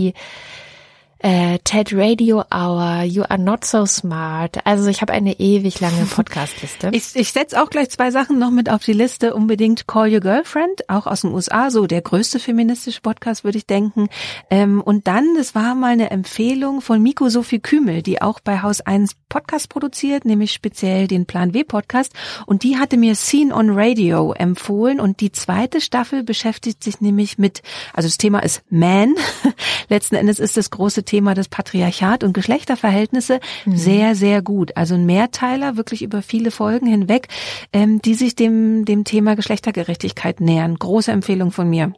S2: äh, TED Radio Hour, You Are Not So Smart. Also ich habe eine ewig lange Podcastliste.
S1: ich ich setze auch gleich zwei Sachen noch mit auf die Liste. Unbedingt Call Your Girlfriend, auch aus den USA, so der größte feministische Podcast, würde ich denken. Ähm, und dann, das war mal eine Empfehlung von Miko Sophie Kümel, die auch bei Haus 1 Podcast produziert, nämlich speziell den Plan W Podcast. Und die hatte mir Scene on Radio empfohlen. Und die zweite Staffel beschäftigt sich nämlich mit, also das Thema ist Man. Letzten Endes ist das große Thema des Patriarchat und Geschlechterverhältnisse mhm. sehr, sehr gut. Also ein Mehrteiler, wirklich über viele Folgen hinweg, ähm, die sich dem, dem Thema Geschlechtergerechtigkeit nähern. Große Empfehlung von mir.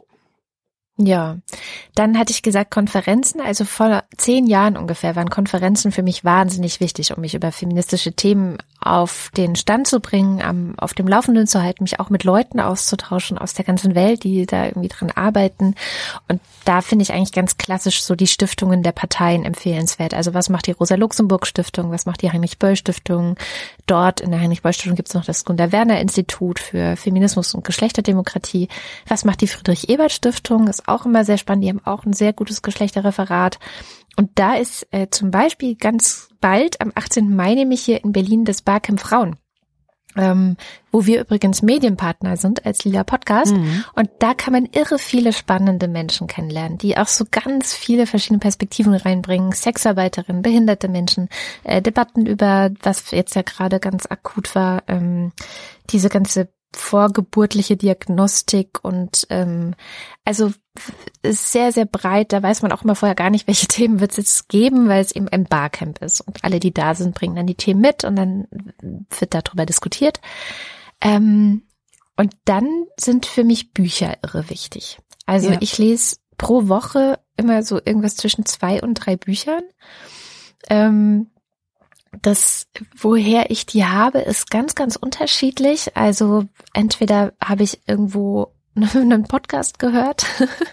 S2: Ja, dann hatte ich gesagt Konferenzen. Also vor zehn Jahren ungefähr waren Konferenzen für mich wahnsinnig wichtig, um mich über feministische Themen auf den Stand zu bringen, am, auf dem Laufenden zu halten, mich auch mit Leuten auszutauschen aus der ganzen Welt, die da irgendwie dran arbeiten. Und da finde ich eigentlich ganz klassisch so die Stiftungen der Parteien empfehlenswert. Also was macht die Rosa-Luxemburg-Stiftung, was macht die Heinrich-Böll-Stiftung? Dort in der Heinrich-Böll-Stiftung gibt es noch das Gunda-Werner-Institut für Feminismus und Geschlechterdemokratie. Was macht die Friedrich-Ebert-Stiftung? Ist auch immer sehr spannend. Die haben auch ein sehr gutes Geschlechterreferat. Und da ist äh, zum Beispiel ganz bald, am 18. Mai, nämlich hier in Berlin, das Barcamp Frauen. Ähm, wo wir übrigens Medienpartner sind als Lila Podcast. Mhm. Und da kann man irre viele spannende Menschen kennenlernen, die auch so ganz viele verschiedene Perspektiven reinbringen. Sexarbeiterinnen, behinderte Menschen, äh, Debatten über, was jetzt ja gerade ganz akut war, ähm, diese ganze vorgeburtliche Diagnostik und ähm, also ist sehr, sehr breit. Da weiß man auch immer vorher gar nicht, welche Themen wird es jetzt geben, weil es eben ein Barcamp ist. Und alle, die da sind, bringen dann die Themen mit und dann wird darüber diskutiert. Ähm, und dann sind für mich Bücher irre wichtig. Also ja. ich lese pro Woche immer so irgendwas zwischen zwei und drei Büchern. Ähm, das, woher ich die habe, ist ganz, ganz unterschiedlich. Also entweder habe ich irgendwo einen Podcast gehört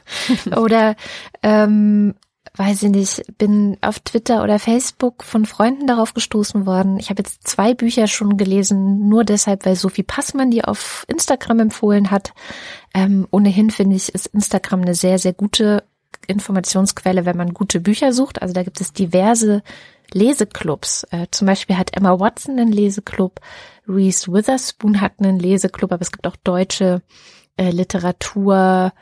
S2: oder ähm, weiß ich nicht, bin auf Twitter oder Facebook von Freunden darauf gestoßen worden. Ich habe jetzt zwei Bücher schon gelesen, nur deshalb, weil Sophie Passmann die auf Instagram empfohlen hat. Ähm, ohnehin finde ich, ist Instagram eine sehr, sehr gute Informationsquelle, wenn man gute Bücher sucht. Also da gibt es diverse Leseclubs. Äh, zum Beispiel hat Emma Watson einen Leseclub, Reese Witherspoon hat einen Leseclub, aber es gibt auch deutsche äh, Literatur,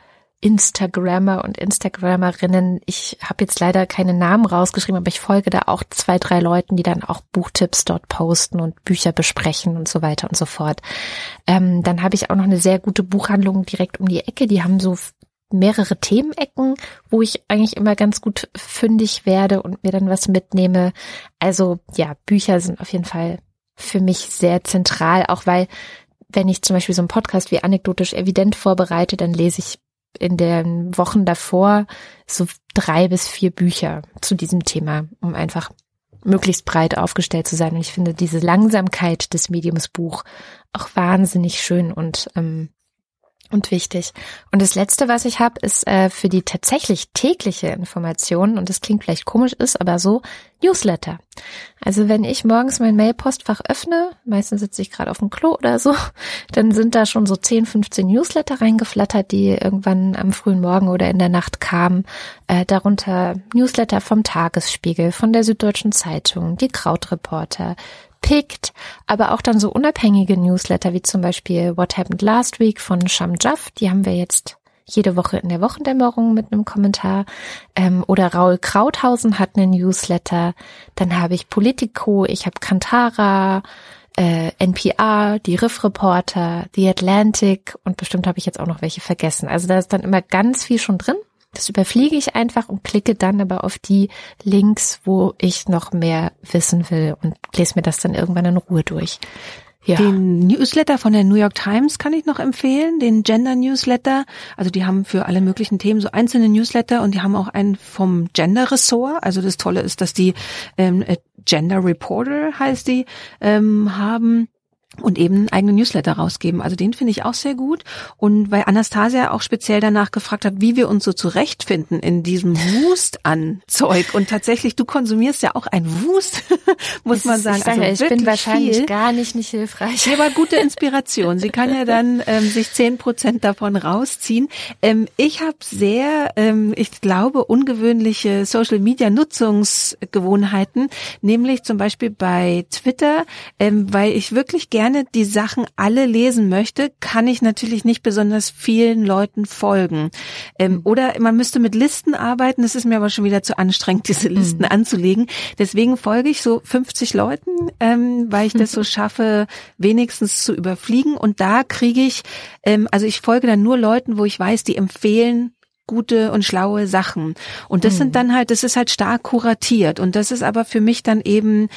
S2: Instagrammer und Instagrammerinnen. Ich habe jetzt leider keine Namen rausgeschrieben, aber ich folge da auch zwei, drei Leuten, die dann auch Buchtipps dort posten und Bücher besprechen und so weiter und so fort. Ähm, dann habe ich auch noch eine sehr gute Buchhandlung direkt um die Ecke. Die haben so mehrere Themenecken, wo ich eigentlich immer ganz gut fündig werde und mir dann was mitnehme. Also ja, Bücher sind auf jeden Fall für mich sehr zentral, auch weil wenn ich zum Beispiel so einen Podcast wie anekdotisch evident vorbereite, dann lese ich in den Wochen davor so drei bis vier Bücher zu diesem Thema, um einfach möglichst breit aufgestellt zu sein. Und ich finde diese Langsamkeit des Mediums Buch auch wahnsinnig schön und ähm, und wichtig. Und das Letzte, was ich habe, ist äh, für die tatsächlich tägliche Information, und das klingt vielleicht komisch, ist aber so, Newsletter. Also wenn ich morgens mein Mailpostfach öffne, meistens sitze ich gerade auf dem Klo oder so, dann sind da schon so 10, 15 Newsletter reingeflattert, die irgendwann am frühen Morgen oder in der Nacht kamen. Äh, darunter Newsletter vom Tagesspiegel, von der Süddeutschen Zeitung, die Krautreporter, pickt, aber auch dann so unabhängige Newsletter wie zum Beispiel What Happened Last Week von Sham Jaff, die haben wir jetzt jede Woche in der Wochendämmerung mit einem Kommentar. Ähm, oder Raul Krauthausen hat einen Newsletter. Dann habe ich Politico, ich habe Kantara, äh, NPR, die Riff Reporter, The Atlantic und bestimmt habe ich jetzt auch noch welche vergessen. Also da ist dann immer ganz viel schon drin. Das überfliege ich einfach und klicke dann aber auf die Links, wo ich noch mehr wissen will und lese mir das dann irgendwann in Ruhe durch.
S1: Ja. Den Newsletter von der New York Times kann ich noch empfehlen, den Gender Newsletter. Also die haben für alle möglichen Themen so einzelne Newsletter und die haben auch einen vom Gender Ressort. Also das Tolle ist, dass die ähm, Gender Reporter heißt die ähm, haben und eben einen eigenen Newsletter rausgeben. Also den finde ich auch sehr gut. Und weil Anastasia auch speziell danach gefragt hat, wie wir uns so zurechtfinden in diesem Wust an Zeug. Und tatsächlich, du konsumierst ja auch ein Wust, muss man sagen.
S2: Ich, sage, also ich bin wahrscheinlich viel. gar nicht nicht hilfreich.
S1: Aber gute Inspiration. Sie kann ja dann ähm, sich zehn Prozent davon rausziehen. Ähm, ich habe sehr, ähm, ich glaube, ungewöhnliche Social Media Nutzungsgewohnheiten, nämlich zum Beispiel bei Twitter, ähm, weil ich wirklich gerne gerne die Sachen alle lesen möchte, kann ich natürlich nicht besonders vielen Leuten folgen. Ähm, mhm. oder man müsste mit Listen arbeiten. Das ist mir aber schon wieder zu anstrengend, diese Listen mhm. anzulegen. Deswegen folge ich so 50 Leuten, ähm, weil ich das so schaffe, wenigstens zu überfliegen. Und da kriege ich, ähm, also ich folge dann nur Leuten, wo ich weiß, die empfehlen gute und schlaue Sachen. Und das mhm. sind dann halt, das ist halt stark kuratiert. Und das ist aber für mich dann eben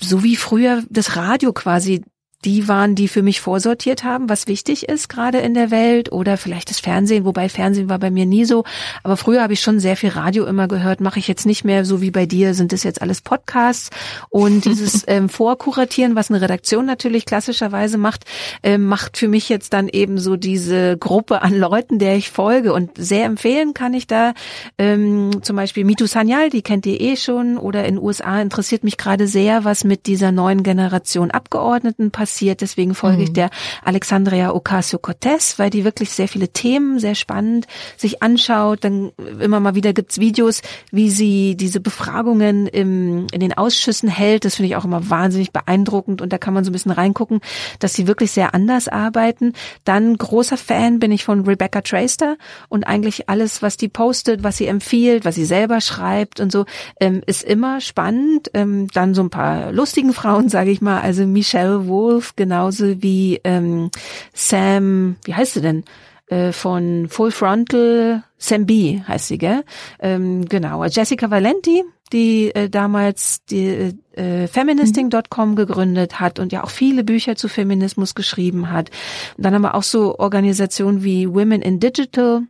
S1: so wie früher das Radio quasi die waren, die für mich vorsortiert haben, was wichtig ist gerade in der Welt oder vielleicht das Fernsehen, wobei Fernsehen war bei mir nie so. Aber früher habe ich schon sehr viel Radio immer gehört, mache ich jetzt nicht mehr so wie bei dir, sind das jetzt alles Podcasts. Und dieses ähm, Vorkuratieren, was eine Redaktion natürlich klassischerweise macht, ähm, macht für mich jetzt dann eben so diese Gruppe an Leuten, der ich folge. Und sehr empfehlen kann ich da ähm, zum Beispiel Mitu Sanyal, die kennt ihr eh schon. Oder in USA interessiert mich gerade sehr, was mit dieser neuen Generation Abgeordneten passiert passiert. Deswegen folge mhm. ich der Alexandria Ocasio-Cortez, weil die wirklich sehr viele Themen, sehr spannend sich anschaut. Dann immer mal wieder gibt's Videos, wie sie diese Befragungen im, in den Ausschüssen hält. Das finde ich auch immer wahnsinnig beeindruckend und da kann man so ein bisschen reingucken, dass sie wirklich sehr anders arbeiten. Dann großer Fan bin ich von Rebecca Traster und eigentlich alles, was die postet, was sie empfiehlt, was sie selber schreibt und so, ähm, ist immer spannend. Ähm, dann so ein paar lustigen Frauen, sage ich mal, also Michelle Wolf, Wolf, genauso wie ähm, Sam, wie heißt sie denn? Äh, von Full Frontal, Sam B heißt sie, gell? Ähm, genau, Jessica Valenti, die äh, damals die äh, Feministing.com mhm. gegründet hat und ja auch viele Bücher zu Feminismus geschrieben hat. Und dann haben wir auch so Organisationen wie Women in Digital,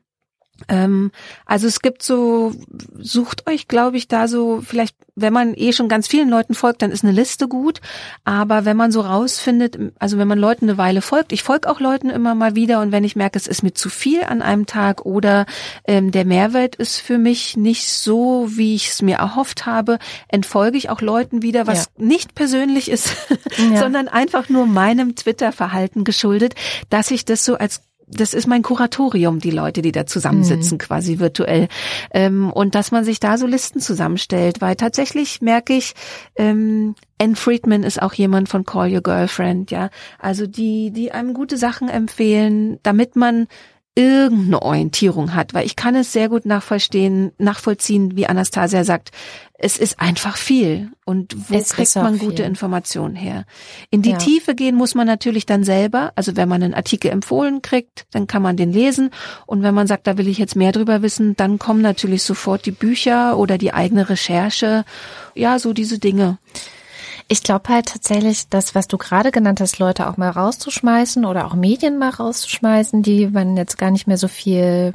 S1: also es gibt so, sucht euch, glaube ich, da so, vielleicht, wenn man eh schon ganz vielen Leuten folgt, dann ist eine Liste gut. Aber wenn man so rausfindet, also wenn man Leuten eine Weile folgt, ich folge auch Leuten immer mal wieder und wenn ich merke, es ist mir zu viel an einem Tag oder ähm, der Mehrwert ist für mich nicht so, wie ich es mir erhofft habe, entfolge ich auch Leuten wieder, was ja. nicht persönlich ist, ja. sondern einfach nur meinem Twitter-Verhalten geschuldet, dass ich das so als das ist mein Kuratorium, die Leute, die da zusammensitzen, mhm. quasi virtuell. Ähm, und dass man sich da so Listen zusammenstellt, weil tatsächlich merke ich, ähm, Anne Friedman ist auch jemand von Call Your Girlfriend, ja. Also die, die einem gute Sachen empfehlen, damit man irgendeine Orientierung hat, weil ich kann es sehr gut nachvollziehen, nachvollziehen, wie Anastasia sagt, es ist einfach viel. Und wo es kriegt man gute viel. Informationen her? In die ja. Tiefe gehen muss man natürlich dann selber. Also wenn man einen Artikel empfohlen kriegt, dann kann man den lesen. Und wenn man sagt, da will ich jetzt mehr drüber wissen, dann kommen natürlich sofort die Bücher oder die eigene Recherche. Ja, so diese Dinge.
S2: Ich glaube halt tatsächlich, das, was du gerade genannt hast, Leute auch mal rauszuschmeißen oder auch Medien mal rauszuschmeißen, die man jetzt gar nicht mehr so viel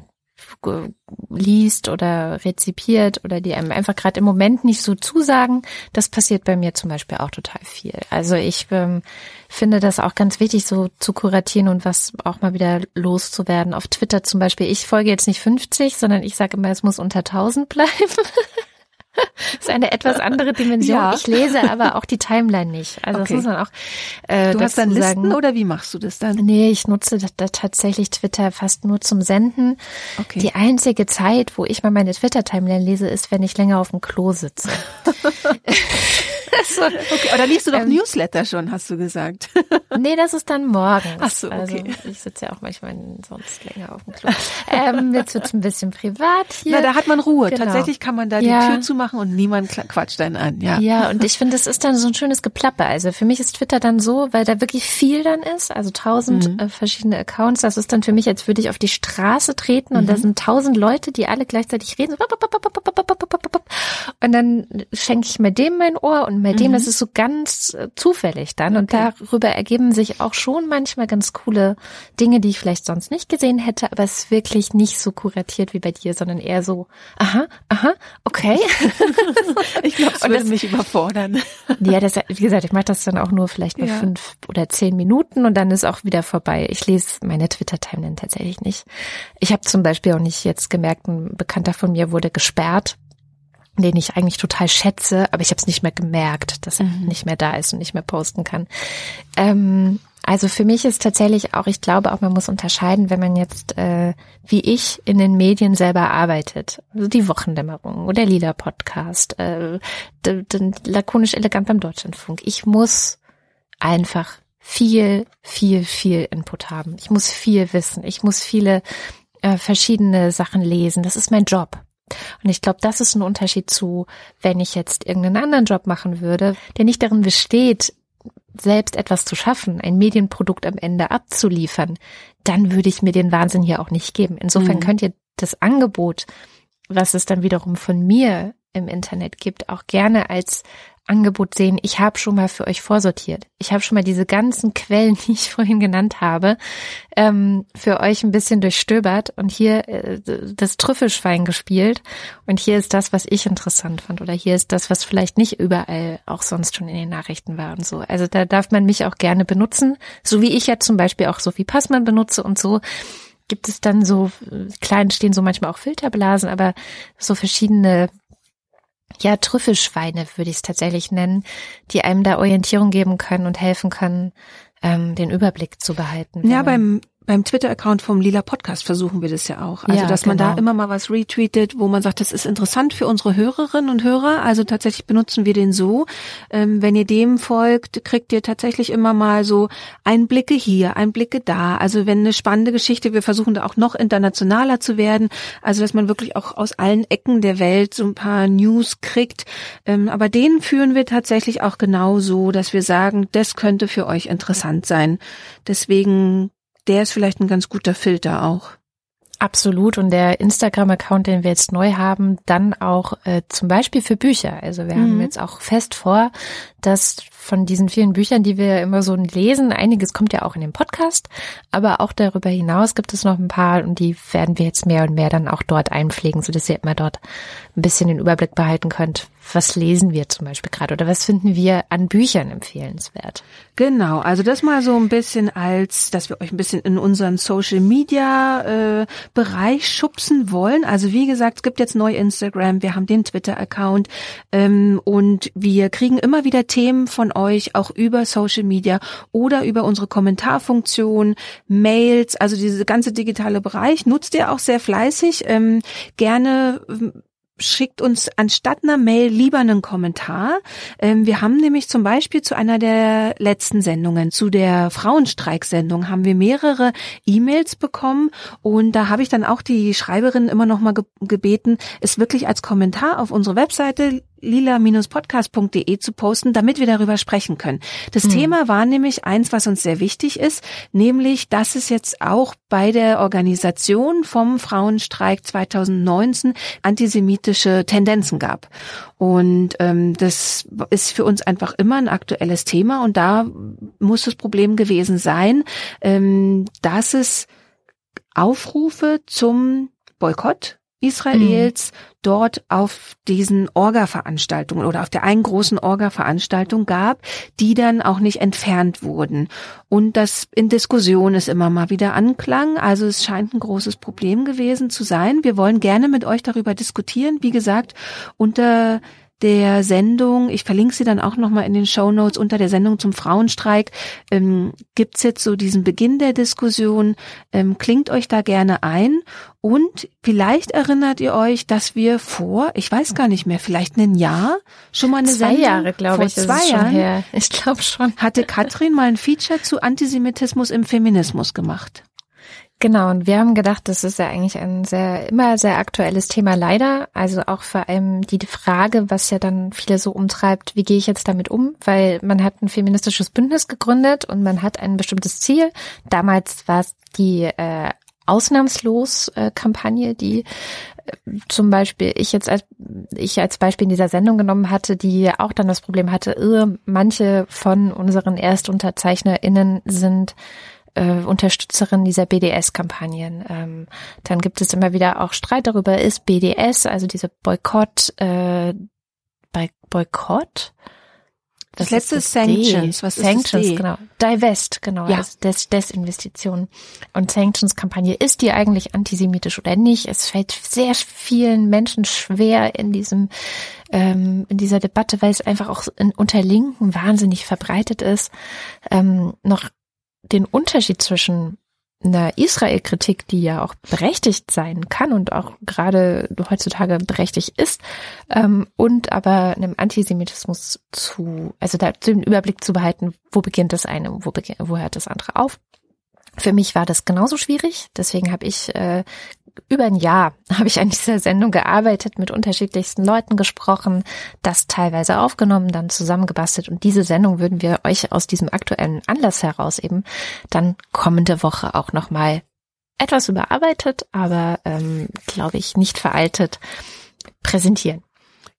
S2: liest oder rezipiert oder die einem einfach gerade im Moment nicht so zusagen, das passiert bei mir zum Beispiel auch total viel. Also ich ähm, finde das auch ganz wichtig, so zu kuratieren und was auch mal wieder loszuwerden. Auf Twitter zum Beispiel, ich folge jetzt nicht 50, sondern ich sage immer, es muss unter 1000 bleiben. Das ist eine etwas andere Dimension. Ja. Ich lese aber auch die Timeline nicht. Also okay. das muss man auch.
S1: Äh, du hast dann Listen sagen. oder wie machst du das dann?
S2: Nee, ich nutze da tatsächlich Twitter fast nur zum Senden. Okay. Die einzige Zeit, wo ich mal meine Twitter-Timeline lese, ist, wenn ich länger auf dem Klo sitze.
S1: so, okay. Oder liest du doch ähm, Newsletter schon, hast du gesagt.
S2: nee, das ist dann morgens.
S1: Ach so, okay.
S2: Also ich sitze ja auch manchmal sonst länger auf dem Klo. ähm, jetzt wird's ein bisschen privat hier.
S1: Na, da hat man Ruhe. Genau. Tatsächlich kann man da ja. die Tür zumachen und niemand quatscht einen an. Ja,
S2: ja und ich finde, das ist dann so ein schönes Geplappe. Also für mich ist Twitter dann so, weil da wirklich viel dann ist, also tausend mhm. äh, verschiedene Accounts. Das ist dann für mich, als würde ich auf die Straße treten und mhm. da sind tausend Leute, die alle gleichzeitig reden. Und dann schenke ich mir dem mein Ohr und bei dem, mhm. das ist so ganz äh, zufällig dann. Und darüber ergeben sich auch schon manchmal ganz coole Dinge, die ich vielleicht sonst nicht gesehen hätte, aber es ist wirklich nicht so kuratiert wie bei dir, sondern eher so, aha, aha, okay.
S1: ich glaube, es würde das, mich überfordern.
S2: ja, das, wie gesagt, ich mache das dann auch nur vielleicht mal ja. fünf oder zehn Minuten und dann ist auch wieder vorbei. Ich lese meine Twitter-Timeline tatsächlich nicht. Ich habe zum Beispiel auch nicht jetzt gemerkt, ein Bekannter von mir wurde gesperrt den ich eigentlich total schätze, aber ich habe es nicht mehr gemerkt, dass er mhm. nicht mehr da ist und nicht mehr posten kann. Ähm, also für mich ist tatsächlich auch, ich glaube auch, man muss unterscheiden, wenn man jetzt äh, wie ich in den Medien selber arbeitet, also die Wochendämmerung oder Lila Podcast, äh, lakonisch elegant beim Deutschlandfunk. Ich muss einfach viel, viel, viel Input haben. Ich muss viel wissen. Ich muss viele äh, verschiedene Sachen lesen. Das ist mein Job. Und ich glaube, das ist ein Unterschied zu, wenn ich jetzt irgendeinen anderen Job machen würde, der nicht darin besteht, selbst etwas zu schaffen, ein Medienprodukt am Ende abzuliefern, dann würde ich mir den Wahnsinn hier auch nicht geben. Insofern mhm. könnt ihr das Angebot, was es dann wiederum von mir im Internet gibt, auch gerne als Angebot sehen, ich habe schon mal für euch vorsortiert. Ich habe schon mal diese ganzen Quellen, die ich vorhin genannt habe, ähm, für euch ein bisschen durchstöbert und hier äh, das Trüffelschwein gespielt. Und hier ist das, was ich interessant fand. Oder hier ist das, was vielleicht nicht überall auch sonst schon in den Nachrichten war und so. Also da darf man mich auch gerne benutzen. So wie ich ja zum Beispiel auch Sophie Passmann benutze und so gibt es dann so, äh, klein stehen so manchmal auch Filterblasen, aber so verschiedene ja, Trüffelschweine würde ich es tatsächlich nennen, die einem da Orientierung geben können und helfen können, ähm, den Überblick zu behalten.
S1: Ja, beim beim Twitter-Account vom Lila Podcast versuchen wir das ja auch. Also, ja, dass genau. man da genau. immer mal was retweetet, wo man sagt, das ist interessant für unsere Hörerinnen und Hörer. Also tatsächlich benutzen wir den so. Ähm, wenn ihr dem folgt, kriegt ihr tatsächlich immer mal so Einblicke hier, Einblicke da. Also wenn eine spannende Geschichte, wir versuchen da auch noch internationaler zu werden. Also, dass man wirklich auch aus allen Ecken der Welt so ein paar News kriegt. Ähm, aber den führen wir tatsächlich auch genau so, dass wir sagen, das könnte für euch interessant sein. Deswegen der ist vielleicht ein ganz guter Filter auch.
S2: Absolut. Und der Instagram-Account, den wir jetzt neu haben, dann auch äh, zum Beispiel für Bücher. Also wir mhm. haben jetzt auch fest vor, dass von diesen vielen Büchern, die wir immer so lesen, einiges kommt ja auch in den Podcast, aber auch darüber hinaus gibt es noch ein paar und die werden wir jetzt mehr und mehr dann auch dort einpflegen, so dass ihr immer dort ein bisschen den Überblick behalten könnt, was lesen wir zum Beispiel gerade oder was finden wir an Büchern empfehlenswert.
S1: Genau, also das mal so ein bisschen als, dass wir euch ein bisschen in unseren Social Media äh, Bereich schubsen wollen. Also wie gesagt, es gibt jetzt neu Instagram, wir haben den Twitter Account ähm, und wir kriegen immer wieder Themen von euch auch über Social Media oder über unsere Kommentarfunktion, Mails, also diese ganze digitale Bereich nutzt ihr auch sehr fleißig. Ähm, gerne schickt uns anstatt einer Mail lieber einen Kommentar. Ähm, wir haben nämlich zum Beispiel zu einer der letzten Sendungen, zu der Frauenstreiksendung, haben wir mehrere E-Mails bekommen und da habe ich dann auch die Schreiberin immer noch mal gebeten, es wirklich als Kommentar auf unsere Webseite lila-podcast.de zu posten, damit wir darüber sprechen können. Das mhm. Thema war nämlich eins, was uns sehr wichtig ist, nämlich, dass es jetzt auch bei der Organisation vom Frauenstreik 2019 antisemitische Tendenzen gab. Und ähm, das ist für uns einfach immer ein aktuelles Thema und da muss das Problem gewesen sein, ähm, dass es Aufrufe zum Boykott Israels mhm. dort auf diesen Orga-Veranstaltungen oder auf der einen großen Orga-Veranstaltung gab, die dann auch nicht entfernt wurden. Und das in Diskussion ist immer mal wieder anklang. Also es scheint ein großes Problem gewesen zu sein. Wir wollen gerne mit euch darüber diskutieren. Wie gesagt, unter der Sendung, ich verlinke sie dann auch nochmal in den Show Notes unter der Sendung zum Frauenstreik, ähm, gibt's jetzt so diesen Beginn der Diskussion. Ähm, klingt euch da gerne ein und vielleicht erinnert ihr euch, dass wir vor, ich weiß gar nicht mehr, vielleicht ein Jahr schon mal eine
S2: zwei
S1: Sendung,
S2: Jahre, glaube ich,
S1: zwei Jahren, her.
S2: ich glaube schon,
S1: hatte Katrin mal ein Feature zu Antisemitismus im Feminismus gemacht.
S2: Genau, und wir haben gedacht, das ist ja eigentlich ein sehr, immer sehr aktuelles Thema leider. Also auch vor allem die Frage, was ja dann viele so umtreibt, wie gehe ich jetzt damit um? Weil man hat ein feministisches Bündnis gegründet und man hat ein bestimmtes Ziel. Damals war es die äh, Ausnahmslos-Kampagne, die äh, zum Beispiel ich jetzt als ich als Beispiel in dieser Sendung genommen hatte, die auch dann das Problem hatte, manche von unseren ErstunterzeichnerInnen sind äh, Unterstützerin dieser BDS-Kampagnen. Ähm, dann gibt es immer wieder auch Streit darüber, ist BDS, also diese Boykott, äh, Boykott?
S1: Das, das letzte ist Sanctions.
S2: Was Sanctions, ist genau. Divest, genau. Ja. Also Des Desinvestition. Und Sanctions-Kampagne, ist die eigentlich antisemitisch oder nicht? Es fällt sehr vielen Menschen schwer in diesem, ähm, in dieser Debatte, weil es einfach auch in, unter Linken wahnsinnig verbreitet ist, ähm, noch den Unterschied zwischen einer Israel-Kritik, die ja auch berechtigt sein kann und auch gerade heutzutage berechtigt ist, ähm, und aber einem Antisemitismus zu, also da den Überblick zu behalten, wo beginnt das eine, wo, wo hört das andere auf. Für mich war das genauso schwierig, deswegen habe ich äh, über ein Jahr habe ich an dieser Sendung gearbeitet, mit unterschiedlichsten Leuten gesprochen, das teilweise aufgenommen, dann zusammengebastelt und diese Sendung würden wir euch aus diesem aktuellen Anlass heraus eben dann kommende Woche auch nochmal etwas überarbeitet, aber ähm, glaube ich nicht veraltet präsentieren.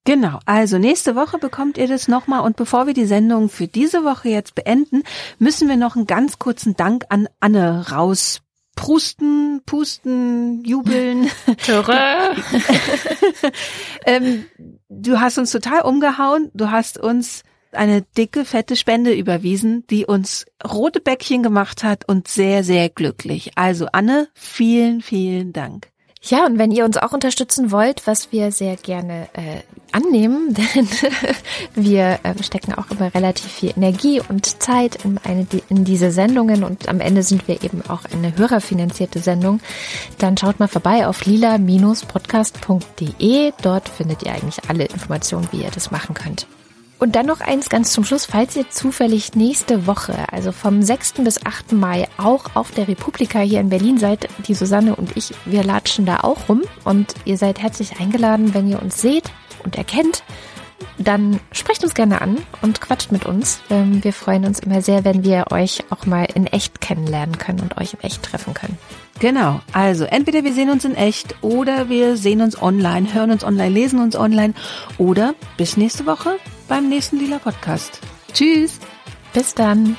S1: Genau, also nächste Woche bekommt ihr das nochmal und bevor wir die Sendung für diese Woche jetzt beenden, müssen wir noch einen ganz kurzen Dank an Anne raus Prusten, Pusten, Jubeln. ähm, du hast uns total umgehauen. Du hast uns eine dicke, fette Spende überwiesen, die uns rote Bäckchen gemacht hat und sehr, sehr glücklich. Also Anne, vielen, vielen Dank.
S2: Ja, und wenn ihr uns auch unterstützen wollt, was wir sehr gerne äh, annehmen, denn wir äh, stecken auch immer relativ viel Energie und Zeit in, eine, in diese Sendungen und am Ende sind wir eben auch eine hörerfinanzierte Sendung, dann schaut mal vorbei auf lila-podcast.de. Dort findet ihr eigentlich alle Informationen, wie ihr das machen könnt. Und dann noch eins ganz zum Schluss, falls ihr zufällig nächste Woche, also vom 6. bis 8. Mai, auch auf der Republika hier in Berlin seid, die Susanne und ich, wir latschen da auch rum und ihr seid herzlich eingeladen, wenn ihr uns seht und erkennt, dann sprecht uns gerne an und quatscht mit uns. Ähm, wir freuen uns immer sehr, wenn wir euch auch mal in echt kennenlernen können und euch in echt treffen können.
S1: Genau, also entweder wir sehen uns in echt oder wir sehen uns online, hören uns online, lesen uns online oder bis nächste Woche beim nächsten Lila Podcast. Tschüss.
S2: Bis dann.